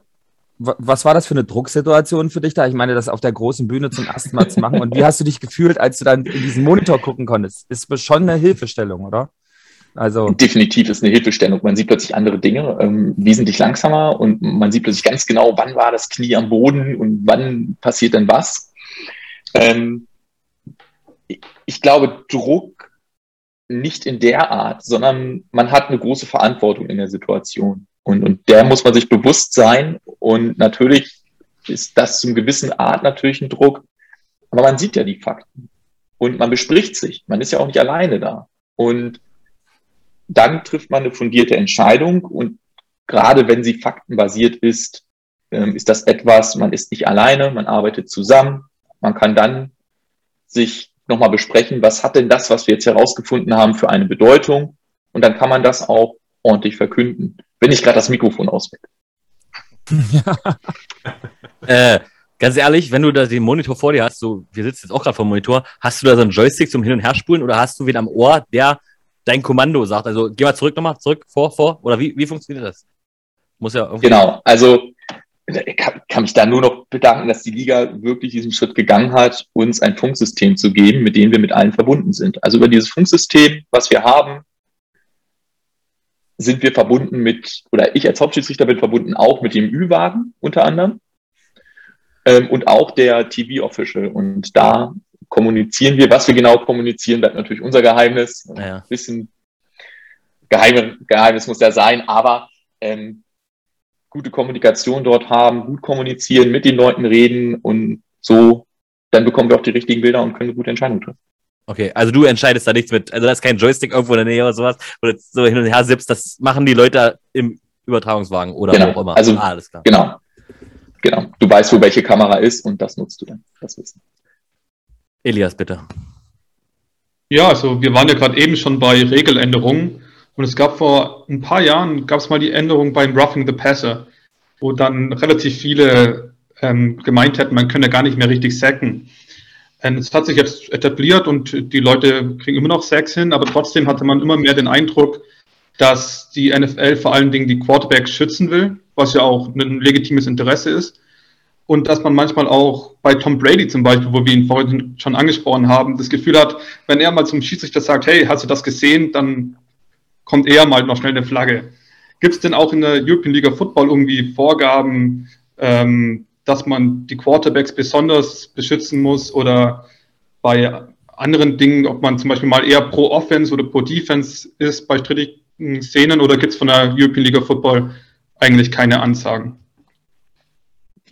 was war das für eine Drucksituation für dich da? Ich meine, das auf der großen Bühne zum ersten Mal zu machen. Und wie hast du dich gefühlt, als du dann in diesen Monitor gucken konntest? Ist schon eine Hilfestellung, oder? Also Definitiv ist eine Hilfestellung. Man sieht plötzlich andere Dinge, ähm, wesentlich langsamer und man sieht plötzlich ganz genau, wann war das Knie am Boden und wann passiert denn was. Ähm, ich glaube, Druck nicht in der Art, sondern man hat eine große Verantwortung in der Situation. Und, und der muss man sich bewusst sein. Und natürlich ist das zum gewissen Art natürlich ein Druck. Aber man sieht ja die Fakten. Und man bespricht sich. Man ist ja auch nicht alleine da. Und dann trifft man eine fundierte Entscheidung. Und gerade wenn sie faktenbasiert ist, ähm, ist das etwas, man ist nicht alleine, man arbeitet zusammen. Man kann dann sich nochmal besprechen, was hat denn das, was wir jetzt herausgefunden haben, für eine Bedeutung? Und dann kann man das auch ordentlich verkünden wenn ich gerade das Mikrofon auswähle. *laughs* äh, ganz ehrlich, wenn du da den Monitor vor dir hast, so, wir sitzen jetzt auch gerade vor dem Monitor, hast du da so einen Joystick zum Hin- und Herspulen oder hast du wen am Ohr, der dein Kommando sagt? Also geh mal zurück nochmal, zurück, vor, vor, oder wie, wie funktioniert das? Muss ja irgendwie. Genau, also ich kann, kann mich da nur noch bedanken, dass die Liga wirklich diesen Schritt gegangen hat, uns ein Funksystem zu geben, mit dem wir mit allen verbunden sind. Also über dieses Funksystem, was wir haben, sind wir verbunden mit, oder ich als Hauptschiedsrichter bin verbunden auch mit dem Ü-Wagen unter anderem ähm, und auch der TV-Official. Und da kommunizieren wir, was wir genau kommunizieren, bleibt natürlich unser Geheimnis. Ja. Ein bisschen Geheim, Geheimnis muss ja sein, aber ähm, gute Kommunikation dort haben, gut kommunizieren, mit den Leuten reden und so, dann bekommen wir auch die richtigen Bilder und können eine gute Entscheidung treffen. Okay, also du entscheidest da nichts mit, also da ist kein Joystick irgendwo in der Nähe oder sowas, wo du so hin und her sippst, das machen die Leute im Übertragungswagen oder genau. wo auch immer. Also, ah, alles klar. Genau. Genau. Du weißt, wo welche Kamera ist und das nutzt du dann. Das Wissen. Elias, bitte. Ja, also wir waren ja gerade eben schon bei Regeländerungen und es gab vor ein paar Jahren, gab es mal die Änderung beim Roughing the Passer, wo dann relativ viele ähm, gemeint hätten, man könne gar nicht mehr richtig sacken. Ähm, es hat sich jetzt etabliert und die Leute kriegen immer noch Sex hin, aber trotzdem hatte man immer mehr den Eindruck, dass die NFL vor allen Dingen die Quarterbacks schützen will, was ja auch ein legitimes Interesse ist. Und dass man manchmal auch bei Tom Brady zum Beispiel, wo wir ihn vorhin schon angesprochen haben, das Gefühl hat, wenn er mal zum Schiedsrichter sagt, hey, hast du das gesehen, dann kommt er mal noch schnell eine Flagge. Gibt es denn auch in der European League of Football irgendwie Vorgaben, ähm, dass man die Quarterbacks besonders beschützen muss oder bei anderen Dingen, ob man zum Beispiel mal eher pro Offense oder pro Defense ist bei strittigen Szenen oder gibt es von der European League of Football eigentlich keine Ansagen?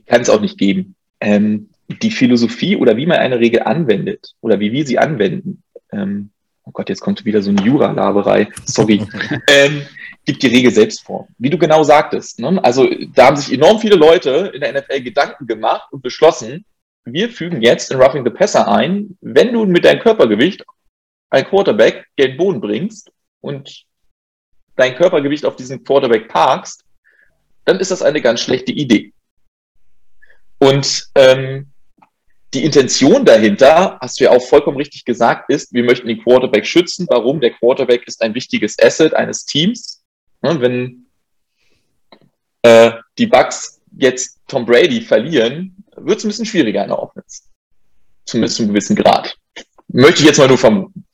Kann es auch nicht geben. Ähm, die Philosophie oder wie man eine Regel anwendet oder wie wir sie anwenden, ähm, oh Gott, jetzt kommt wieder so eine Jura-Laberei, sorry, *laughs* ähm, gibt die Regel selbst vor. Wie du genau sagtest. Ne? Also da haben sich enorm viele Leute in der NFL Gedanken gemacht und beschlossen, wir fügen jetzt in Roughing the Passer ein, wenn du mit deinem Körpergewicht ein Quarterback gen Boden bringst und dein Körpergewicht auf diesen Quarterback parkst, dann ist das eine ganz schlechte Idee. Und ähm, die Intention dahinter, hast du ja auch vollkommen richtig gesagt, ist, wir möchten den Quarterback schützen. Warum? Der Quarterback ist ein wichtiges Asset eines Teams. Ne, wenn äh, die Bucks jetzt Tom Brady verlieren, wird es ein bisschen schwieriger in der Offense. Zumindest zu einem gewissen Grad. Möchte ich jetzt mal nur vermuten.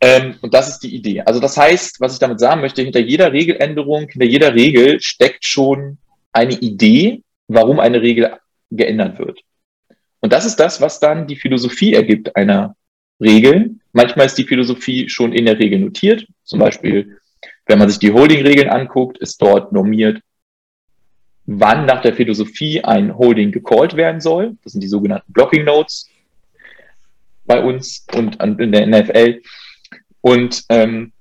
Ähm, und das ist die Idee. Also das heißt, was ich damit sagen möchte, hinter jeder Regeländerung, hinter jeder Regel steckt schon eine Idee, warum eine Regel geändert wird. Und das ist das, was dann die Philosophie ergibt einer Regel. Manchmal ist die Philosophie schon in der Regel notiert. Zum Beispiel, wenn man sich die Holding-Regeln anguckt, ist dort normiert, wann nach der Philosophie ein Holding gecallt werden soll. Das sind die sogenannten Blocking Notes bei uns und in der NFL. Und ähm,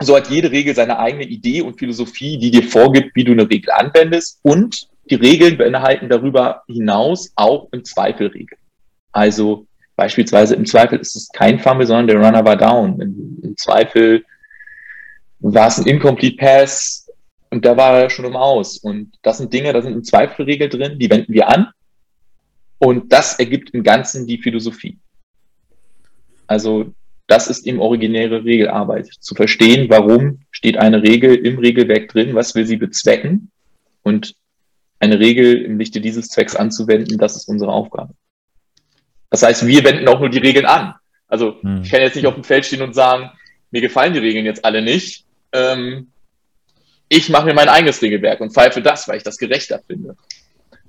so hat jede Regel seine eigene Idee und Philosophie, die dir vorgibt, wie du eine Regel anwendest. Und die Regeln beinhalten darüber hinaus auch im Zweifel Regeln. Also beispielsweise im Zweifel ist es kein Fumble, sondern der Runner war down. Im, im Zweifel war es ein Incomplete Pass und da war er schon im Aus. Und das sind Dinge, da sind im Zweifel Regeln drin, die wenden wir an. Und das ergibt im Ganzen die Philosophie. Also das ist eben originäre Regelarbeit. Zu verstehen, warum steht eine Regel im Regelwerk drin, was will sie bezwecken und eine Regel im Lichte dieses Zwecks anzuwenden, das ist unsere Aufgabe. Das heißt, wir wenden auch nur die Regeln an. Also hm. ich kann jetzt nicht auf dem Feld stehen und sagen, mir gefallen die Regeln jetzt alle nicht. Ähm, ich mache mir mein eigenes Regelwerk und pfeife das, weil ich das gerechter finde.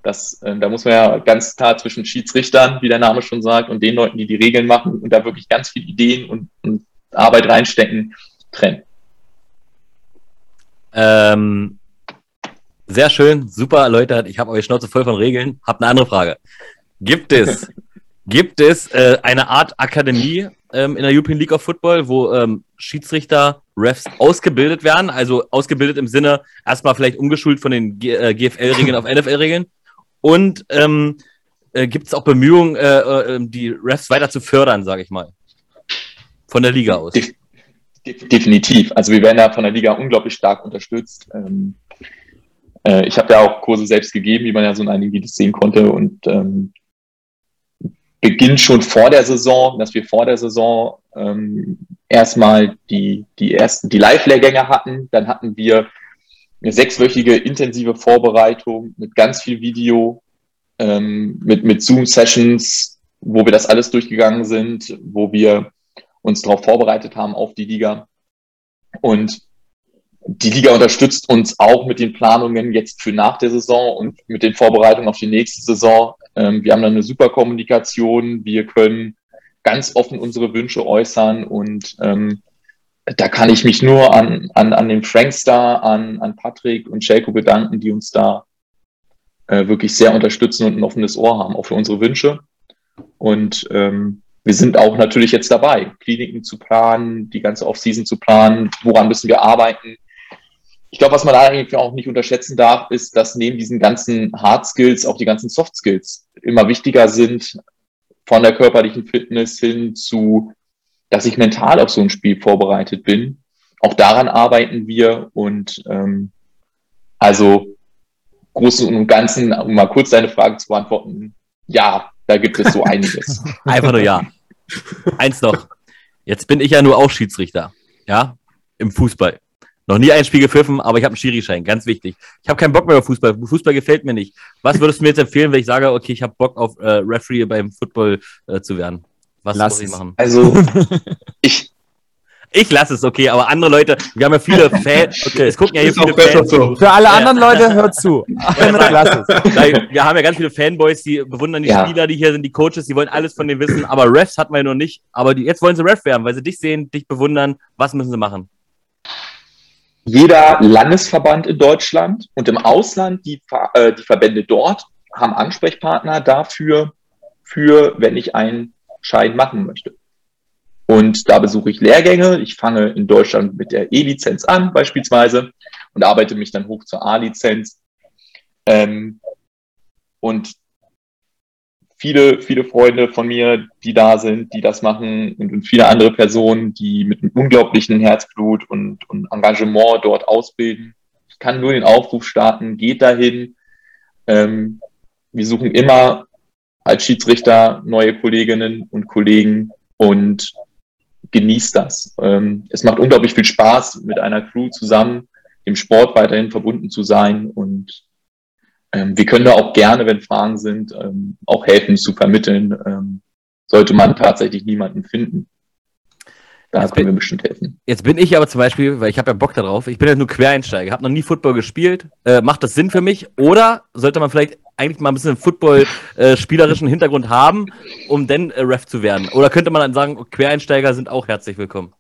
Das, äh, da muss man ja ganz klar zwischen Schiedsrichtern, wie der Name schon sagt, und den Leuten, die die Regeln machen und da wirklich ganz viele Ideen und, und Arbeit reinstecken, trennen. Ähm, sehr schön, super Leute. Ich habe eure Schnauze voll von Regeln. Hab eine andere Frage. Gibt es, *laughs* gibt es äh, eine Art Akademie ähm, in der European League of Football, wo ähm, Schiedsrichter, Refs ausgebildet werden? Also ausgebildet im Sinne erstmal vielleicht umgeschult von den äh, GFL-Regeln auf NFL-Regeln und ähm, äh, gibt es auch Bemühungen, äh, äh, die Refs weiter zu fördern, sage ich mal? Von der Liga aus. De definitiv. Also wir werden da von der Liga unglaublich stark unterstützt. Ähm, äh, ich habe ja auch Kurse selbst gegeben, wie man ja so in einigen Videos sehen konnte. Und ähm, beginnt schon vor der Saison, dass wir vor der Saison ähm, erstmal die, die ersten, die Live-Lehrgänge hatten. Dann hatten wir eine sechswöchige intensive Vorbereitung mit ganz viel Video, ähm, mit, mit Zoom-Sessions, wo wir das alles durchgegangen sind, wo wir uns darauf vorbereitet haben auf die Liga. Und die Liga unterstützt uns auch mit den Planungen jetzt für nach der Saison und mit den Vorbereitungen auf die nächste Saison. Ähm, wir haben dann eine super Kommunikation. Wir können ganz offen unsere Wünsche äußern und ähm, da kann ich mich nur an, an, an den Frankstar, an, an Patrick und Shelko bedanken, die uns da äh, wirklich sehr unterstützen und ein offenes Ohr haben, auch für unsere Wünsche. Und ähm, wir sind auch natürlich jetzt dabei, Kliniken zu planen, die ganze Offseason zu planen, woran müssen wir arbeiten. Ich glaube, was man da eigentlich auch nicht unterschätzen darf, ist, dass neben diesen ganzen Hard Skills auch die ganzen Soft Skills immer wichtiger sind, von der körperlichen Fitness hin zu dass ich mental auf so ein Spiel vorbereitet bin. Auch daran arbeiten wir und ähm, also Großen und Ganzen, um mal kurz deine Frage zu beantworten, ja, da gibt es so *laughs* einiges. Einfach nur ja. Eins noch. Jetzt bin ich ja nur auch Schiedsrichter. Ja, im Fußball. Noch nie ein Spiel gepfiffen, aber ich habe einen Schiri-Schein, ganz wichtig. Ich habe keinen Bock mehr auf Fußball. Fußball gefällt mir nicht. Was würdest du mir jetzt empfehlen, wenn ich sage, okay, ich habe Bock auf äh, Referee beim Football äh, zu werden? Was Lass muss ich machen? Also, *laughs* ich. Ich lasse es, okay, aber andere Leute, wir haben ja viele *laughs* Fans, okay, es gucken ja hier viele Fans. So. Für alle anderen Leute, hört zu. *laughs* Ja, wir haben ja ganz viele Fanboys, die bewundern die ja. Spieler, die hier sind, die Coaches, die wollen alles von denen wissen, aber Refs hat man ja noch nicht. Aber die, jetzt wollen sie Ref werden, weil sie dich sehen, dich bewundern. Was müssen sie machen? Jeder Landesverband in Deutschland und im Ausland, die, äh, die Verbände dort, haben Ansprechpartner dafür, für, wenn ich ein Schein machen möchte. Und da besuche ich Lehrgänge. Ich fange in Deutschland mit der E-Lizenz an, beispielsweise, und arbeite mich dann hoch zur A-Lizenz. Ähm, und viele, viele Freunde von mir, die da sind, die das machen und, und viele andere Personen, die mit einem unglaublichen Herzblut und, und Engagement dort ausbilden. Ich kann nur den Aufruf starten, geht dahin. Ähm, wir suchen immer als Schiedsrichter neue Kolleginnen und Kollegen und genießt das. Ähm, es macht unglaublich viel Spaß, mit einer Crew zusammen im Sport weiterhin verbunden zu sein und ähm, wir können da auch gerne, wenn Fragen sind, ähm, auch helfen zu vermitteln, ähm, sollte man tatsächlich niemanden finden. Da jetzt können wir bestimmt helfen. Jetzt bin ich aber zum Beispiel, weil ich habe ja Bock darauf, ich bin ja nur Quereinsteiger, habe noch nie Football gespielt. Äh, macht das Sinn für mich? Oder sollte man vielleicht eigentlich mal ein bisschen Football-spielerischen äh, Hintergrund haben, um dann äh, Ref zu werden? Oder könnte man dann sagen, Quereinsteiger sind auch herzlich willkommen?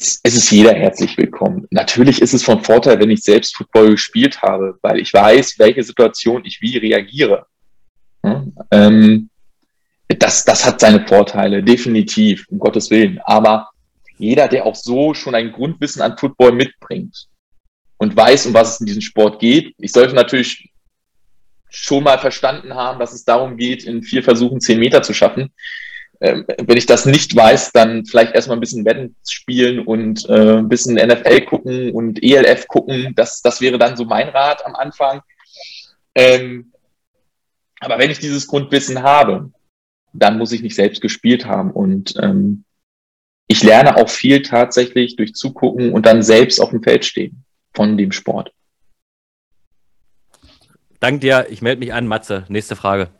Es, ist jeder herzlich willkommen. Natürlich ist es von Vorteil, wenn ich selbst Football gespielt habe, weil ich weiß, welche Situation ich wie reagiere. Hm? Ähm, das, das hat seine Vorteile, definitiv, um Gottes Willen. Aber jeder, der auch so schon ein Grundwissen an Football mitbringt und weiß, um was es in diesem Sport geht, ich sollte natürlich schon mal verstanden haben, dass es darum geht, in vier Versuchen zehn Meter zu schaffen. Ähm, wenn ich das nicht weiß, dann vielleicht erstmal ein bisschen Wetten spielen und äh, ein bisschen NFL gucken und ELF gucken. Das, das wäre dann so mein Rat am Anfang. Ähm, aber wenn ich dieses Grundwissen habe, dann muss ich nicht selbst gespielt haben. Und ähm, ich lerne auch viel tatsächlich durch Zugucken und dann selbst auf dem Feld stehen von dem Sport. Dank dir, ich melde mich an, Matze. Nächste Frage.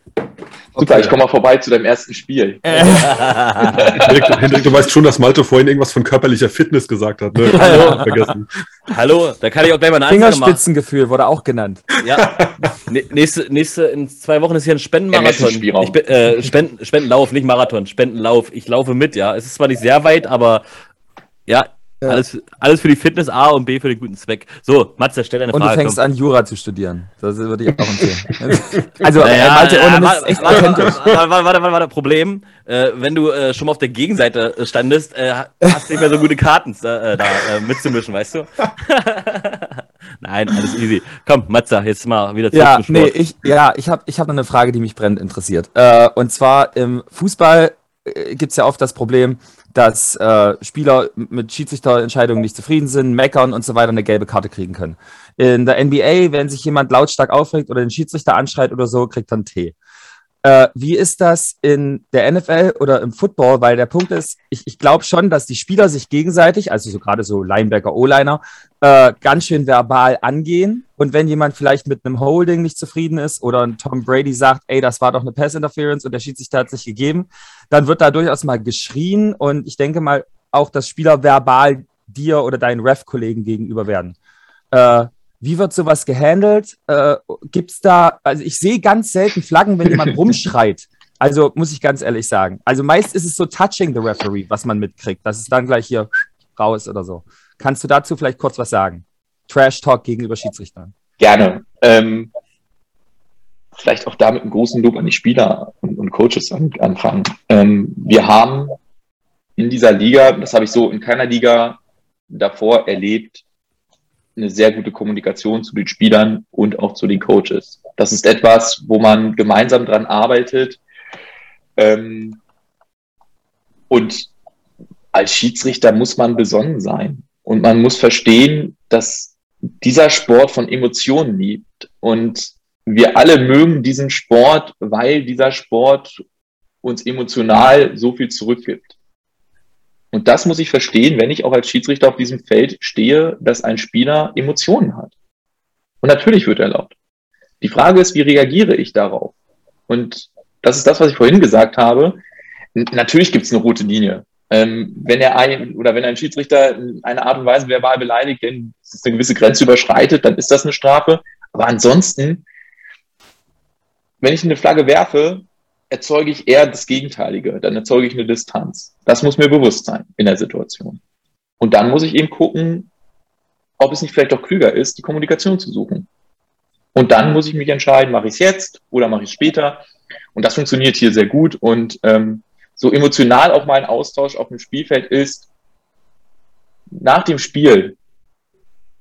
Super, okay. ich komme mal vorbei zu deinem ersten Spiel. *laughs* Hendrik, Hendrik, du weißt schon, dass Malte vorhin irgendwas von körperlicher Fitness gesagt hat. Ne? *laughs* Hallo. Vergessen. Hallo, da kann ich auch gleich mal eine Fingerspitzengefühl wurde auch genannt. Ja. nächste, nächste, in zwei Wochen ist hier ein Spendenmarathon. Ich bin, äh, Spenden, Spendenlauf, nicht Marathon, Spendenlauf. Ich laufe mit, ja. Es ist zwar nicht sehr weit, aber ja, ja. Alles, alles für die Fitness A und B für den guten Zweck. So, Matze, stell deine Frage. Und du fängst komm. an, Jura zu studieren. Das würde ich auch empfehlen. *laughs* also, naja, äh, Malte, ohne Mist, echt warte, warte, warte, warte, warte, Problem. Äh, wenn du äh, schon mal auf der Gegenseite standest, äh, hast du nicht mehr so gute Karten äh, da äh, mitzumischen, weißt du? *laughs* Nein, alles easy. Komm, Matze, jetzt mal wieder zurück ja, zum Sport. Nee, ich, ja, ich habe ich hab noch eine Frage, die mich brennend interessiert. Äh, und zwar im Fußball äh, gibt es ja oft das Problem, dass äh, Spieler mit Schiedsrichterentscheidungen nicht zufrieden sind, meckern und so weiter eine gelbe Karte kriegen können. In der NBA, wenn sich jemand lautstark aufregt oder den Schiedsrichter anschreit oder so, kriegt er einen Tee. Äh, wie ist das in der NFL oder im Football? Weil der Punkt ist, ich, ich glaube schon, dass die Spieler sich gegenseitig, also so gerade so Linebacker, O-Liner, äh, ganz schön verbal angehen. Und wenn jemand vielleicht mit einem Holding nicht zufrieden ist oder ein Tom Brady sagt, ey, das war doch eine Pass-Interference und der Schiedsrichter hat sich gegeben, dann wird da durchaus mal geschrien. Und ich denke mal auch, dass Spieler verbal dir oder deinen Ref-Kollegen gegenüber werden. Äh, wie wird sowas gehandelt? Äh, Gibt es da, also ich sehe ganz selten Flaggen, wenn jemand *laughs* rumschreit. Also muss ich ganz ehrlich sagen. Also meist ist es so touching the referee, was man mitkriegt. Das ist dann gleich hier raus oder so. Kannst du dazu vielleicht kurz was sagen? Trash Talk gegenüber Schiedsrichtern. Gerne. Ähm, vielleicht auch damit einen großen Lob an die Spieler und, und Coaches an, anfangen. Ähm, wir haben in dieser Liga, das habe ich so in keiner Liga davor erlebt, eine sehr gute Kommunikation zu den Spielern und auch zu den Coaches. Das ist etwas, wo man gemeinsam dran arbeitet. Ähm, und als Schiedsrichter muss man besonnen sein. Und man muss verstehen, dass dieser Sport von Emotionen liebt. Und wir alle mögen diesen Sport, weil dieser Sport uns emotional so viel zurückgibt. Und das muss ich verstehen, wenn ich auch als Schiedsrichter auf diesem Feld stehe, dass ein Spieler Emotionen hat. Und natürlich wird er laut. Die Frage ist, wie reagiere ich darauf? Und das ist das, was ich vorhin gesagt habe. Natürlich gibt es eine rote Linie. Ähm, wenn er ein oder wenn ein Schiedsrichter in einer Art und Weise verbal beleidigt, denn es eine gewisse Grenze überschreitet, dann ist das eine Strafe. Aber ansonsten, wenn ich eine Flagge werfe, erzeuge ich eher das Gegenteilige. Dann erzeuge ich eine Distanz. Das muss mir bewusst sein in der Situation. Und dann muss ich eben gucken, ob es nicht vielleicht doch klüger ist, die Kommunikation zu suchen. Und dann muss ich mich entscheiden, mache ich es jetzt oder mache ich es später. Und das funktioniert hier sehr gut. Und ähm, so emotional auch mein Austausch auf dem Spielfeld ist, nach dem Spiel,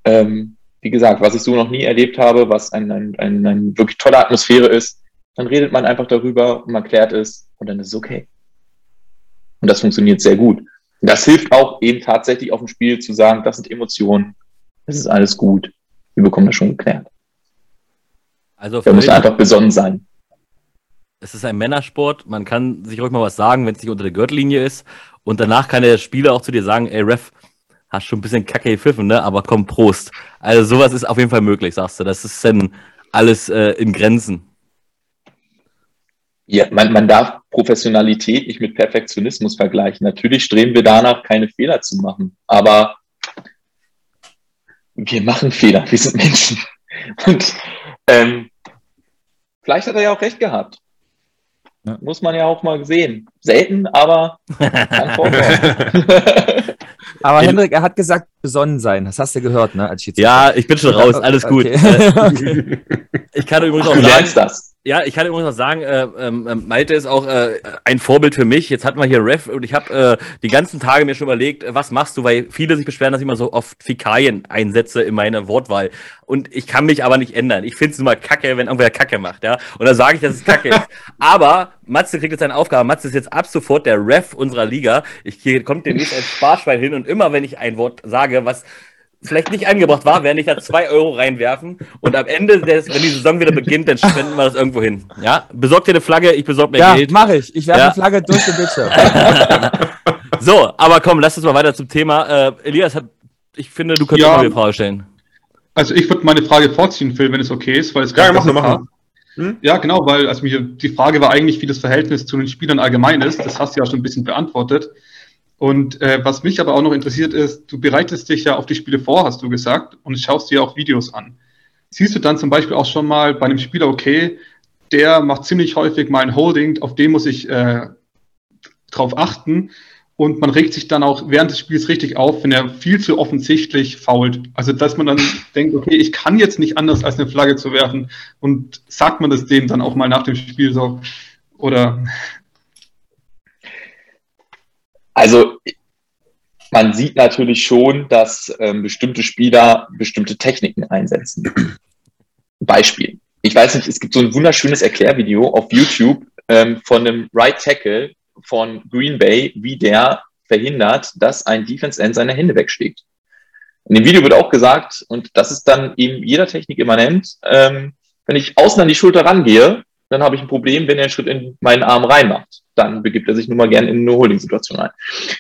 ähm, wie gesagt, was ich so noch nie erlebt habe, was eine ein, ein, ein wirklich tolle Atmosphäre ist, dann redet man einfach darüber und man klärt es und dann ist es okay. Und das funktioniert sehr gut. Und das hilft auch eben tatsächlich auf dem Spiel zu sagen, das sind Emotionen, das ist alles gut, wir bekommen das schon geklärt. Also da muss einfach besonnen sein. Es ist ein Männersport, man kann sich ruhig mal was sagen, wenn es nicht unter der Gürtellinie ist. Und danach kann der Spieler auch zu dir sagen, ey Ref, hast schon ein bisschen kacke gepfiffen, ne? Aber komm, Prost. Also sowas ist auf jeden Fall möglich, sagst du. Das ist dann alles äh, in Grenzen. Ja, man, man darf Professionalität nicht mit Perfektionismus vergleichen. Natürlich streben wir danach, keine Fehler zu machen, aber wir machen Fehler, wir sind Menschen. Und ähm, vielleicht hat er ja auch recht gehabt. Ja. Muss man ja auch mal sehen. Selten, aber kann vorkommen. *laughs* aber Hendrik, er hat gesagt, besonnen sein. Das hast du gehört, ne? Als ja, ich bin schon raus. Alles gut. Okay. *laughs* ich kann übrigens auch sagen, das. Ja, ich kann übrigens noch sagen, äh, ähm, ähm, Malte ist auch äh, ein Vorbild für mich. Jetzt hatten wir hier Ref und ich habe äh, die ganzen Tage mir schon überlegt, äh, was machst du, weil viele sich beschweren, dass ich immer so oft Fäkalien einsetze in meiner Wortwahl. Und ich kann mich aber nicht ändern. Ich finde es immer kacke, wenn irgendwer Kacke macht, ja. Und dann sage ich, dass es kacke ist. *laughs* Aber Matze kriegt jetzt eine Aufgabe. Matze ist jetzt ab sofort der Ref unserer Liga. Ich hier kommt demnächst ein Sparschwein hin und immer wenn ich ein Wort sage, was vielleicht nicht angebracht war, werde ich da zwei Euro reinwerfen und am Ende, des, wenn die Saison wieder beginnt, dann spenden wir das irgendwo hin. Ja, besorgt dir eine Flagge, ich besorge mir ja, Geld. Ja, mache ich. Ich werfe ja. eine Flagge durch den Bildschirm. *laughs* so, aber komm, lass uns mal weiter zum Thema. Äh, Elias, hat, ich finde, du könntest ja, mal eine Frage stellen. Also ich würde meine Frage vorziehen, Phil, wenn es okay ist, weil es ja, mach mal, mach hm? Ja, genau, weil also mir, die Frage war eigentlich, wie das Verhältnis zu den Spielern allgemein ist. Das hast du ja schon ein bisschen beantwortet. Und äh, was mich aber auch noch interessiert ist, du bereitest dich ja auf die Spiele vor, hast du gesagt, und schaust dir auch Videos an. Siehst du dann zum Beispiel auch schon mal bei einem Spieler, okay, der macht ziemlich häufig mal ein Holding, auf den muss ich äh, drauf achten. Und man regt sich dann auch während des Spiels richtig auf, wenn er viel zu offensichtlich fault. Also, dass man dann denkt, okay, ich kann jetzt nicht anders als eine Flagge zu werfen. Und sagt man das dem dann auch mal nach dem Spiel so? Oder also man sieht natürlich schon, dass ähm, bestimmte Spieler bestimmte Techniken einsetzen. *clears throat* Beispiel. Ich weiß nicht, es gibt so ein wunderschönes Erklärvideo auf YouTube ähm, von einem Right Tackle von Green Bay, wie der verhindert, dass ein Defense End seine Hände wegschlägt. In dem Video wird auch gesagt, und das ist dann eben jeder Technik immanent, ähm, wenn ich außen an die Schulter rangehe, dann habe ich ein Problem, wenn er einen Schritt in meinen Arm reinmacht. Dann begibt er sich nun mal gern in eine Holding-Situation ein.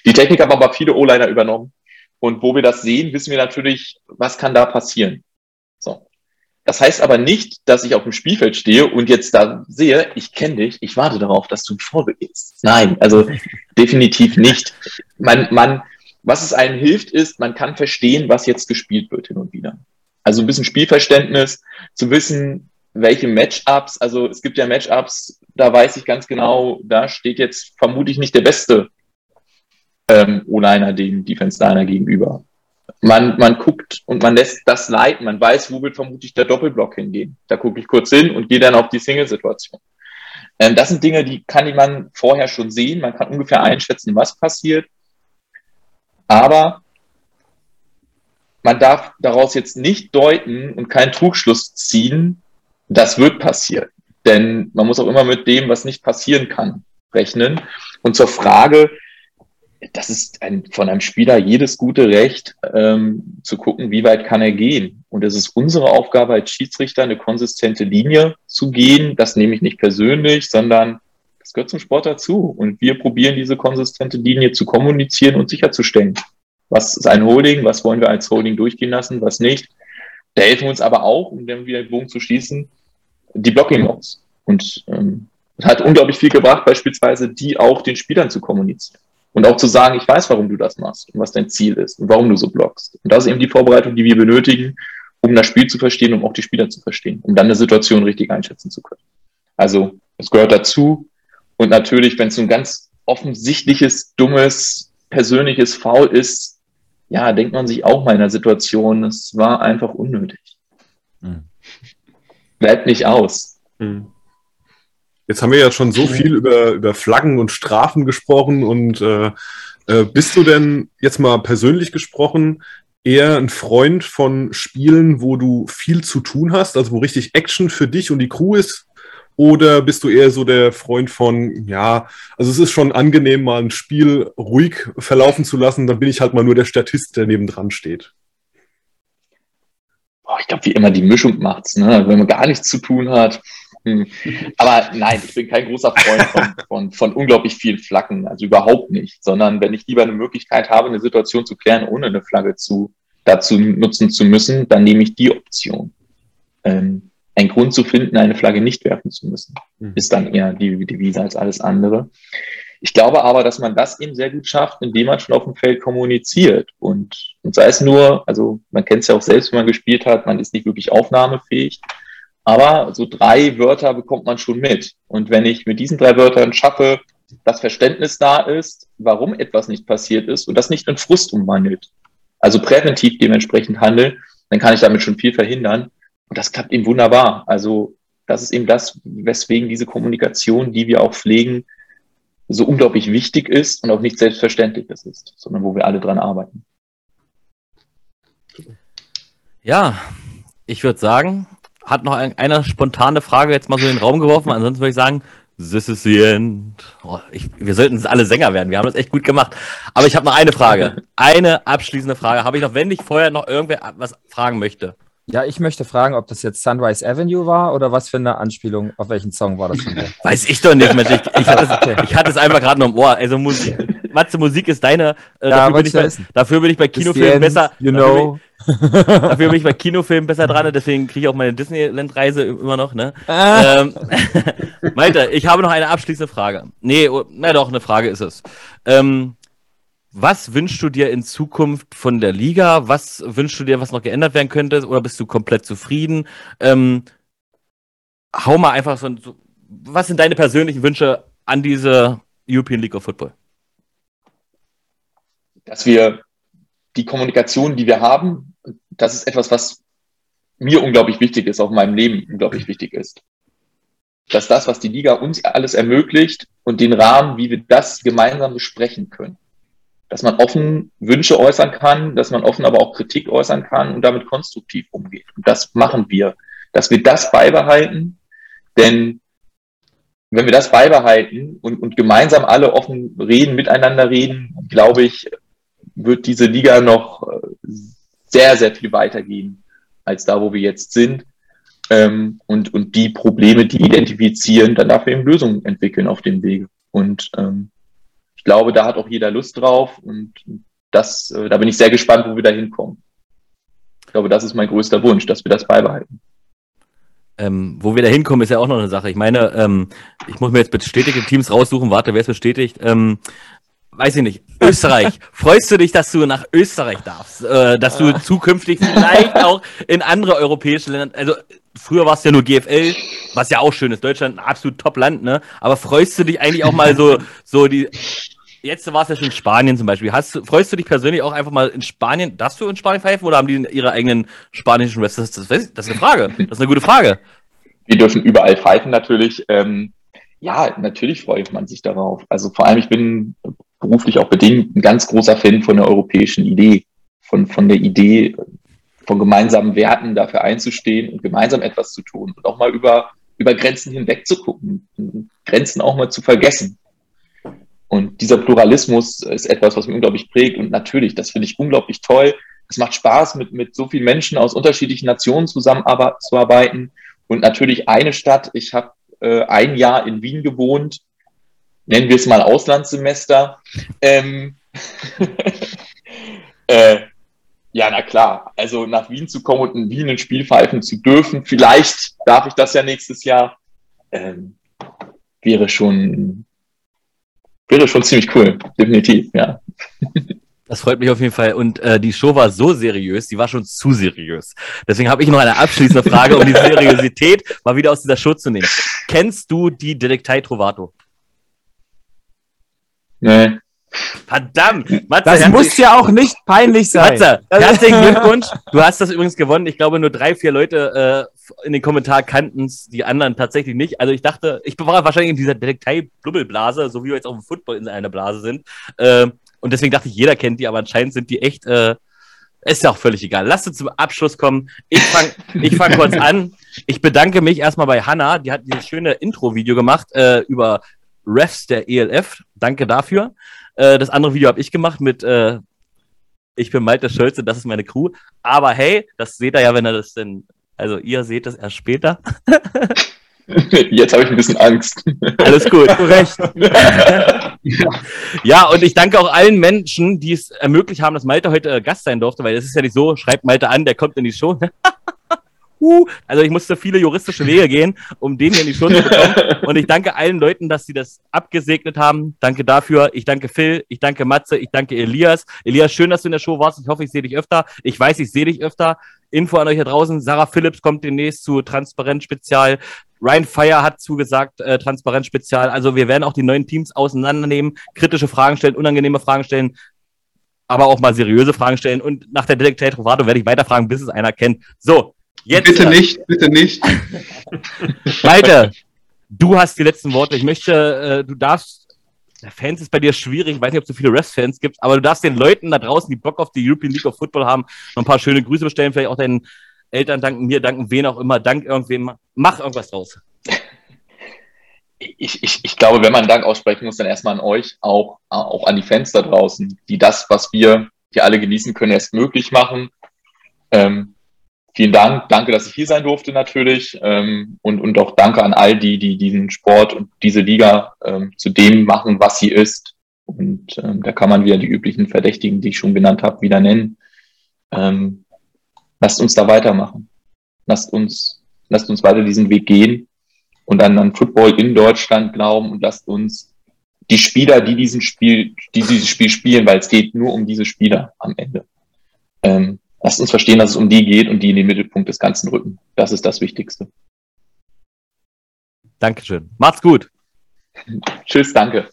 Die Technik haben aber viele O-Liner übernommen. Und wo wir das sehen, wissen wir natürlich, was kann da passieren. So. Das heißt aber nicht, dass ich auf dem Spielfeld stehe und jetzt da sehe, ich kenne dich, ich warte darauf, dass du ein Foul begehst. Nein, also *laughs* definitiv nicht. Man, man, was es einem hilft, ist, man kann verstehen, was jetzt gespielt wird hin und wieder. Also ein bisschen Spielverständnis, zu wissen, welche Matchups, also es gibt ja Matchups, da weiß ich ganz genau, da steht jetzt vermutlich nicht der beste ähm, O-Liner dem Defense-Liner gegenüber. Man, man guckt und man lässt das leiten. Man weiß, wo wird vermutlich der Doppelblock hingehen. Da gucke ich kurz hin und gehe dann auf die Single-Situation. Ähm, das sind Dinge, die kann man vorher schon sehen. Man kann ungefähr einschätzen, was passiert. Aber man darf daraus jetzt nicht deuten und keinen Trugschluss ziehen, das wird passieren. Denn man muss auch immer mit dem, was nicht passieren kann, rechnen. Und zur Frage, das ist ein, von einem Spieler jedes gute Recht, ähm, zu gucken, wie weit kann er gehen. Und es ist unsere Aufgabe als Schiedsrichter, eine konsistente Linie zu gehen. Das nehme ich nicht persönlich, sondern das gehört zum Sport dazu. Und wir probieren diese konsistente Linie zu kommunizieren und sicherzustellen. Was ist ein Holding? Was wollen wir als Holding durchgehen lassen? Was nicht? Da helfen uns aber auch, um dann wieder den Bogen zu schließen, die Blocking Laws. Und ähm, hat unglaublich viel gebracht, beispielsweise die auch den Spielern zu kommunizieren. Und auch zu sagen, ich weiß, warum du das machst und was dein Ziel ist und warum du so blockst. Und das ist eben die Vorbereitung, die wir benötigen, um das Spiel zu verstehen, um auch die Spieler zu verstehen, um dann eine Situation richtig einschätzen zu können. Also, es gehört dazu. Und natürlich, wenn es so ein ganz offensichtliches, dummes, persönliches Foul ist, ja, denkt man sich auch mal in der Situation, es war einfach unnötig. Mhm bleibt nicht aus. Hm. Jetzt haben wir ja schon so viel über, über Flaggen und Strafen gesprochen und äh, äh, bist du denn jetzt mal persönlich gesprochen eher ein Freund von Spielen, wo du viel zu tun hast, also wo richtig Action für dich und die Crew ist? Oder bist du eher so der Freund von, ja, also es ist schon angenehm, mal ein Spiel ruhig verlaufen zu lassen, dann bin ich halt mal nur der Statist, der nebendran steht oh, ich glaube, wie immer die Mischung macht's, ne? wenn man gar nichts zu tun hat. Hm. Aber nein, ich bin kein großer Freund von, *laughs* von, von unglaublich vielen Flaggen, also überhaupt nicht, sondern wenn ich lieber eine Möglichkeit habe, eine Situation zu klären, ohne eine Flagge zu, dazu nutzen zu müssen, dann nehme ich die Option. Ähm, einen Grund zu finden, eine Flagge nicht werfen zu müssen. Mhm. Ist dann eher die Devise als alles andere. Ich glaube aber, dass man das eben sehr gut schafft, indem man schon auf dem Feld kommuniziert. Und, und sei es nur, also man kennt es ja auch selbst, wenn man gespielt hat, man ist nicht wirklich aufnahmefähig. Aber so drei Wörter bekommt man schon mit. Und wenn ich mit diesen drei Wörtern schaffe, das Verständnis da ist, warum etwas nicht passiert ist und das nicht in Frust umwandelt, also präventiv dementsprechend handeln, dann kann ich damit schon viel verhindern. Und das klappt eben wunderbar. Also das ist eben das, weswegen diese Kommunikation, die wir auch pflegen, so unglaublich wichtig ist und auch nicht selbstverständlich ist, sondern wo wir alle dran arbeiten. Ja, ich würde sagen, hat noch eine spontane Frage jetzt mal so in den Raum geworfen. Ansonsten würde ich sagen, This is the end. Oh, ich, wir sollten alle Sänger werden. Wir haben das echt gut gemacht. Aber ich habe noch eine Frage. *laughs* Eine abschließende Frage. Habe ich noch, wenn ich vorher noch irgendwer was fragen möchte? Ja, ich möchte fragen, ob das jetzt Sunrise Avenue war oder was für eine Anspielung, auf welchen Song war das denn? Weiß ich doch nicht, Mensch. Ich, ich hatte es, *laughs* ich hatte es einfach gerade noch im Ohr. Also Musik, *laughs* Matze, Musik ist deine. Äh, ja, dafür, bin ich bei, dafür bin ich bei Kinofilmen besser. You know. Dafür bin ich bei Kinofilmen besser dran, deswegen kriege ich auch meine Disneyland-Reise immer noch, ne? Ah. Ähm, *laughs* Malte, ich habe noch eine abschließende Frage. Nee, oh, na doch, eine Frage ist es. Ähm, was wünschst du dir in Zukunft von der Liga? Was wünschst du dir, was noch geändert werden könnte? Oder bist du komplett zufrieden? Ähm, hau mal einfach so, so, was sind deine persönlichen Wünsche an diese European League of Football? Dass wir die Kommunikation, die wir haben, das ist etwas, was mir unglaublich wichtig ist, auch in meinem Leben unglaublich wichtig ist. Dass das, was die Liga uns alles ermöglicht und den Rahmen, wie wir das gemeinsam besprechen können. Dass man offen Wünsche äußern kann, dass man offen aber auch Kritik äußern kann und damit konstruktiv umgeht. Und das machen wir. Dass wir das beibehalten, denn wenn wir das beibehalten und, und gemeinsam alle offen reden, miteinander reden, glaube ich, wird diese Liga noch äh, sehr, sehr viel weitergehen als da, wo wir jetzt sind. Ähm, und, und die Probleme, die identifizieren, dann dafür eben Lösungen entwickeln auf dem Wege. Und ähm, ich glaube, da hat auch jeder Lust drauf und das, äh, da bin ich sehr gespannt, wo wir da hinkommen. Ich glaube, das ist mein größter Wunsch, dass wir das beibehalten. Ähm, wo wir da hinkommen, ist ja auch noch eine Sache. Ich meine, ähm, ich muss mir jetzt bestätigte Teams raussuchen. Warte, wer ist bestätigt? Ähm, weiß ich nicht, Österreich. *laughs* Freust du dich, dass du nach Österreich darfst? Äh, dass du zukünftig vielleicht *laughs* auch in andere europäische Länder, also früher war es ja nur GFL, was ja auch schön ist, Deutschland ein absolut Top-Land, ne? Aber freust du dich eigentlich auch mal so, *laughs* so die, jetzt war es ja schon in Spanien zum Beispiel. Hast, freust du dich persönlich auch einfach mal in Spanien, darfst du in Spanien pfeifen oder haben die ihre eigenen spanischen Wrestler? Das, das, das ist eine Frage. Das ist eine gute Frage. Wir dürfen überall pfeifen natürlich. Ähm, ja, natürlich freut man sich darauf. Also vor allem, ich bin beruflich auch bedingt ein ganz großer Fan von der europäischen Idee, von, von der Idee, von gemeinsamen Werten dafür einzustehen und gemeinsam etwas zu tun und auch mal über, über Grenzen hinweg zu gucken, Grenzen auch mal zu vergessen. Und dieser Pluralismus ist etwas, was mich unglaublich prägt. Und natürlich, das finde ich unglaublich toll. Es macht Spaß, mit, mit so vielen Menschen aus unterschiedlichen Nationen zusammenzuarbeiten. Und natürlich eine Stadt. Ich habe äh, ein Jahr in Wien gewohnt nennen wir es mal Auslandssemester. Ähm, *laughs* äh, ja, na klar. Also nach Wien zu kommen und in Wien ein Spiel pfeifen zu dürfen, vielleicht darf ich das ja nächstes Jahr, ähm, wäre schon, wäre schon ziemlich cool. Definitiv, ja. Das freut mich auf jeden Fall. Und äh, die Show war so seriös, die war schon zu seriös. Deswegen habe ich noch eine abschließende Frage, um die *laughs* Seriosität mal wieder aus dieser Show zu nehmen. Kennst du die Detektei Trovato? Nee. Verdammt! Matze, das muss ja auch nicht peinlich sein. Matze, herzlichen Glückwunsch. Du hast das übrigens gewonnen. Ich glaube, nur drei, vier Leute äh, in den Kommentaren kannten es, die anderen tatsächlich nicht. Also ich dachte, ich war wahrscheinlich in dieser Detektei-Blubbelblase, so wie wir jetzt auf dem Football in einer Blase sind. Äh, und deswegen dachte ich, jeder kennt die, aber anscheinend sind die echt, äh, ist ja auch völlig egal. Lass uns zum Abschluss kommen. Ich fange ich fang kurz an. Ich bedanke mich erstmal bei Hanna, die hat dieses schöne Intro-Video gemacht äh, über Refs der ELF. Danke dafür. Äh, das andere Video habe ich gemacht mit äh, Ich bin Malte Schölze, das ist meine Crew. Aber hey, das seht ihr ja, wenn ihr das denn. Also ihr seht das erst später. *laughs* Jetzt habe ich ein bisschen Angst. Alles gut, du recht. ja, und ich danke auch allen Menschen, die es ermöglicht haben, dass Malte heute Gast sein durfte, weil es ist ja nicht so, schreibt Malte an, der kommt in die Show. *laughs* uh, also ich musste viele juristische Wege *laughs* gehen, um den hier in die Stunde zu bekommen. Und ich danke allen Leuten, dass sie das abgesegnet haben. Danke dafür. Ich danke Phil, ich danke Matze, ich danke Elias. Elias, schön, dass du in der Show warst. Ich hoffe, ich sehe dich öfter. Ich weiß, ich sehe dich öfter. Info an euch da draußen. Sarah Phillips kommt demnächst zu Transparent Spezial. Ryan Fire hat zugesagt, äh, Transparent Spezial. Also wir werden auch die neuen Teams auseinandernehmen, kritische Fragen stellen, unangenehme Fragen stellen, aber auch mal seriöse Fragen stellen. Und nach der Detektiv Trovato werde ich weiterfragen, bis es einer kennt. So, Jetzt, bitte äh, nicht, bitte nicht. *laughs* Malte, du hast die letzten Worte. Ich möchte, äh, du darfst, der Fans ist bei dir schwierig, ich weiß nicht, ob es so viele Refs-Fans gibt, aber du darfst den Leuten da draußen, die Bock auf die European League of Football haben, noch ein paar schöne Grüße bestellen, vielleicht auch deinen Eltern danken, mir danken, wen auch immer, dank irgendwem, mach irgendwas draus. Ich, ich, ich glaube, wenn man Dank aussprechen muss, dann erstmal an euch, auch, auch an die Fans da draußen, die das, was wir hier alle genießen können, erst möglich machen. Ähm, vielen Dank. Danke, dass ich hier sein durfte natürlich. Ähm, und, und auch danke an all die, die diesen Sport und diese Liga ähm, zu dem machen, was sie ist. Und ähm, da kann man wieder die üblichen Verdächtigen, die ich schon genannt habe, wieder nennen. Ähm, lasst uns da weitermachen. Lasst uns, lasst uns weiter diesen Weg gehen und an, an Football in Deutschland glauben und lasst uns die Spieler, die diesen Spiel, die dieses Spiel spielen, weil es geht nur um diese Spieler am Ende. Ähm, Lasst uns verstehen, dass es um die geht und die in den Mittelpunkt des Ganzen rücken. Das ist das Wichtigste. Dankeschön. Macht's gut. *laughs* Tschüss, danke.